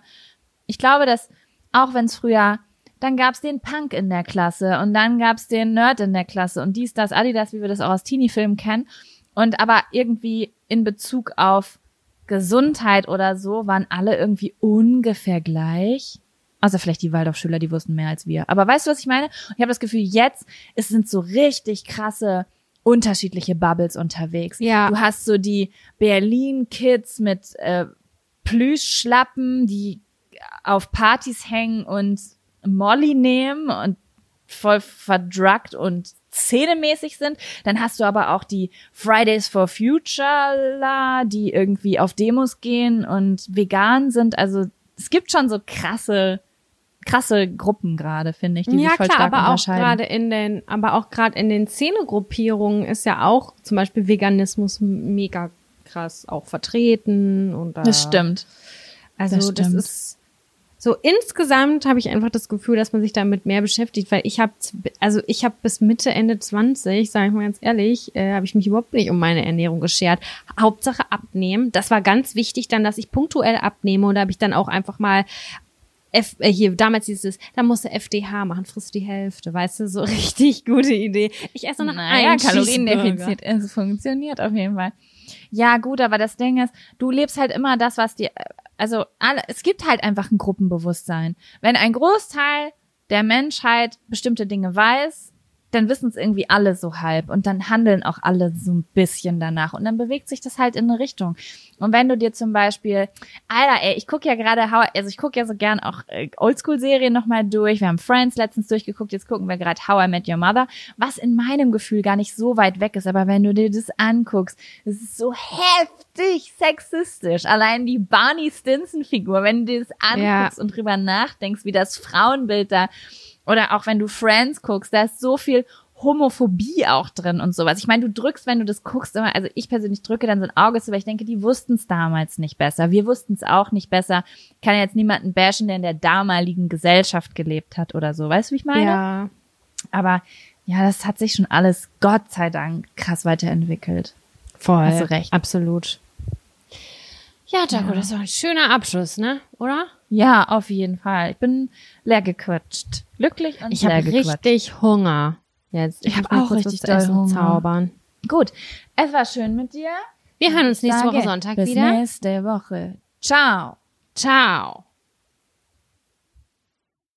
ich glaube, dass auch wenn es früher, dann gab's den Punk in der Klasse und dann gab's den Nerd in der Klasse und dies, das, Adidas, wie wir das auch aus Teenie-Filmen kennen. Und aber irgendwie in Bezug auf Gesundheit oder so waren alle irgendwie ungefähr gleich. Außer vielleicht die Waldorfschüler, die wussten mehr als wir. Aber weißt du, was ich meine? Ich habe das Gefühl, jetzt es sind so richtig krasse unterschiedliche Bubbles unterwegs. Ja. Du hast so die Berlin-Kids mit äh, Plüschschlappen, die auf Partys hängen und Molly nehmen und voll verdruckt und szenemäßig sind. Dann hast du aber auch die Fridays for Future, die irgendwie auf Demos gehen und vegan sind. Also es gibt schon so krasse, krasse Gruppen gerade, finde ich, die ja sich voll klar, stark aber auch unterscheiden. gerade in den, aber auch gerade in den Szenegruppierungen ist ja auch zum Beispiel Veganismus mega krass auch vertreten und da, das stimmt. Also das das, stimmt. ist so insgesamt habe ich einfach das Gefühl, dass man sich damit mehr beschäftigt, weil ich habe also ich habe bis Mitte Ende 20, sage ich mal ganz ehrlich, äh, habe ich mich überhaupt nicht um meine Ernährung geschert. Hauptsache abnehmen. Das war ganz wichtig dann, dass ich punktuell abnehme und da habe ich dann auch einfach mal F, äh, hier damals hieß es, da musst du FDH machen, frisst die Hälfte, weißt du, so richtig gute Idee. Ich esse noch naja, einen. Kaloriendefizit, es funktioniert auf jeden Fall. Ja, gut, aber das Ding ist, du lebst halt immer das, was dir, also alle, es gibt halt einfach ein Gruppenbewusstsein. Wenn ein Großteil der Menschheit bestimmte Dinge weiß, dann wissen es irgendwie alle so halb und dann handeln auch alle so ein bisschen danach und dann bewegt sich das halt in eine Richtung. Und wenn du dir zum Beispiel, Alter, ey, ich gucke ja gerade, also ich gucke ja so gern auch äh, Oldschool-Serien nochmal durch. Wir haben Friends letztens durchgeguckt, jetzt gucken wir gerade How I Met Your Mother, was in meinem Gefühl gar nicht so weit weg ist, aber wenn du dir das anguckst, es ist so heftig sexistisch. Allein die Barney Stinson-Figur, wenn du dir das anguckst und drüber nachdenkst, wie das Frauenbild da oder auch wenn du Friends guckst, da ist so viel Homophobie auch drin und sowas. Ich meine, du drückst, wenn du das guckst, immer, also ich persönlich drücke dann so ein Auge zu, weil ich denke, die wussten es damals nicht besser. Wir wussten es auch nicht besser. Ich kann jetzt niemanden bashen, der in der damaligen Gesellschaft gelebt hat oder so. Weißt du, wie ich meine? Ja. Aber ja, das hat sich schon alles, Gott sei Dank, krass weiterentwickelt. Voll. Hast du recht. Absolut. Ja, Jaco, das war ein schöner Abschluss, ne? Oder? Ja, auf jeden Fall. Ich bin leer gequatscht. Glücklich und Ich leer habe gequatscht. richtig Hunger. Jetzt. Ich hab muss mal auch richtig doll essen Hunger. zaubern. Gut, es war schön mit dir. Wir hören uns nächste Woche Sonntag bis wieder. nächste Woche. Ciao. Ciao.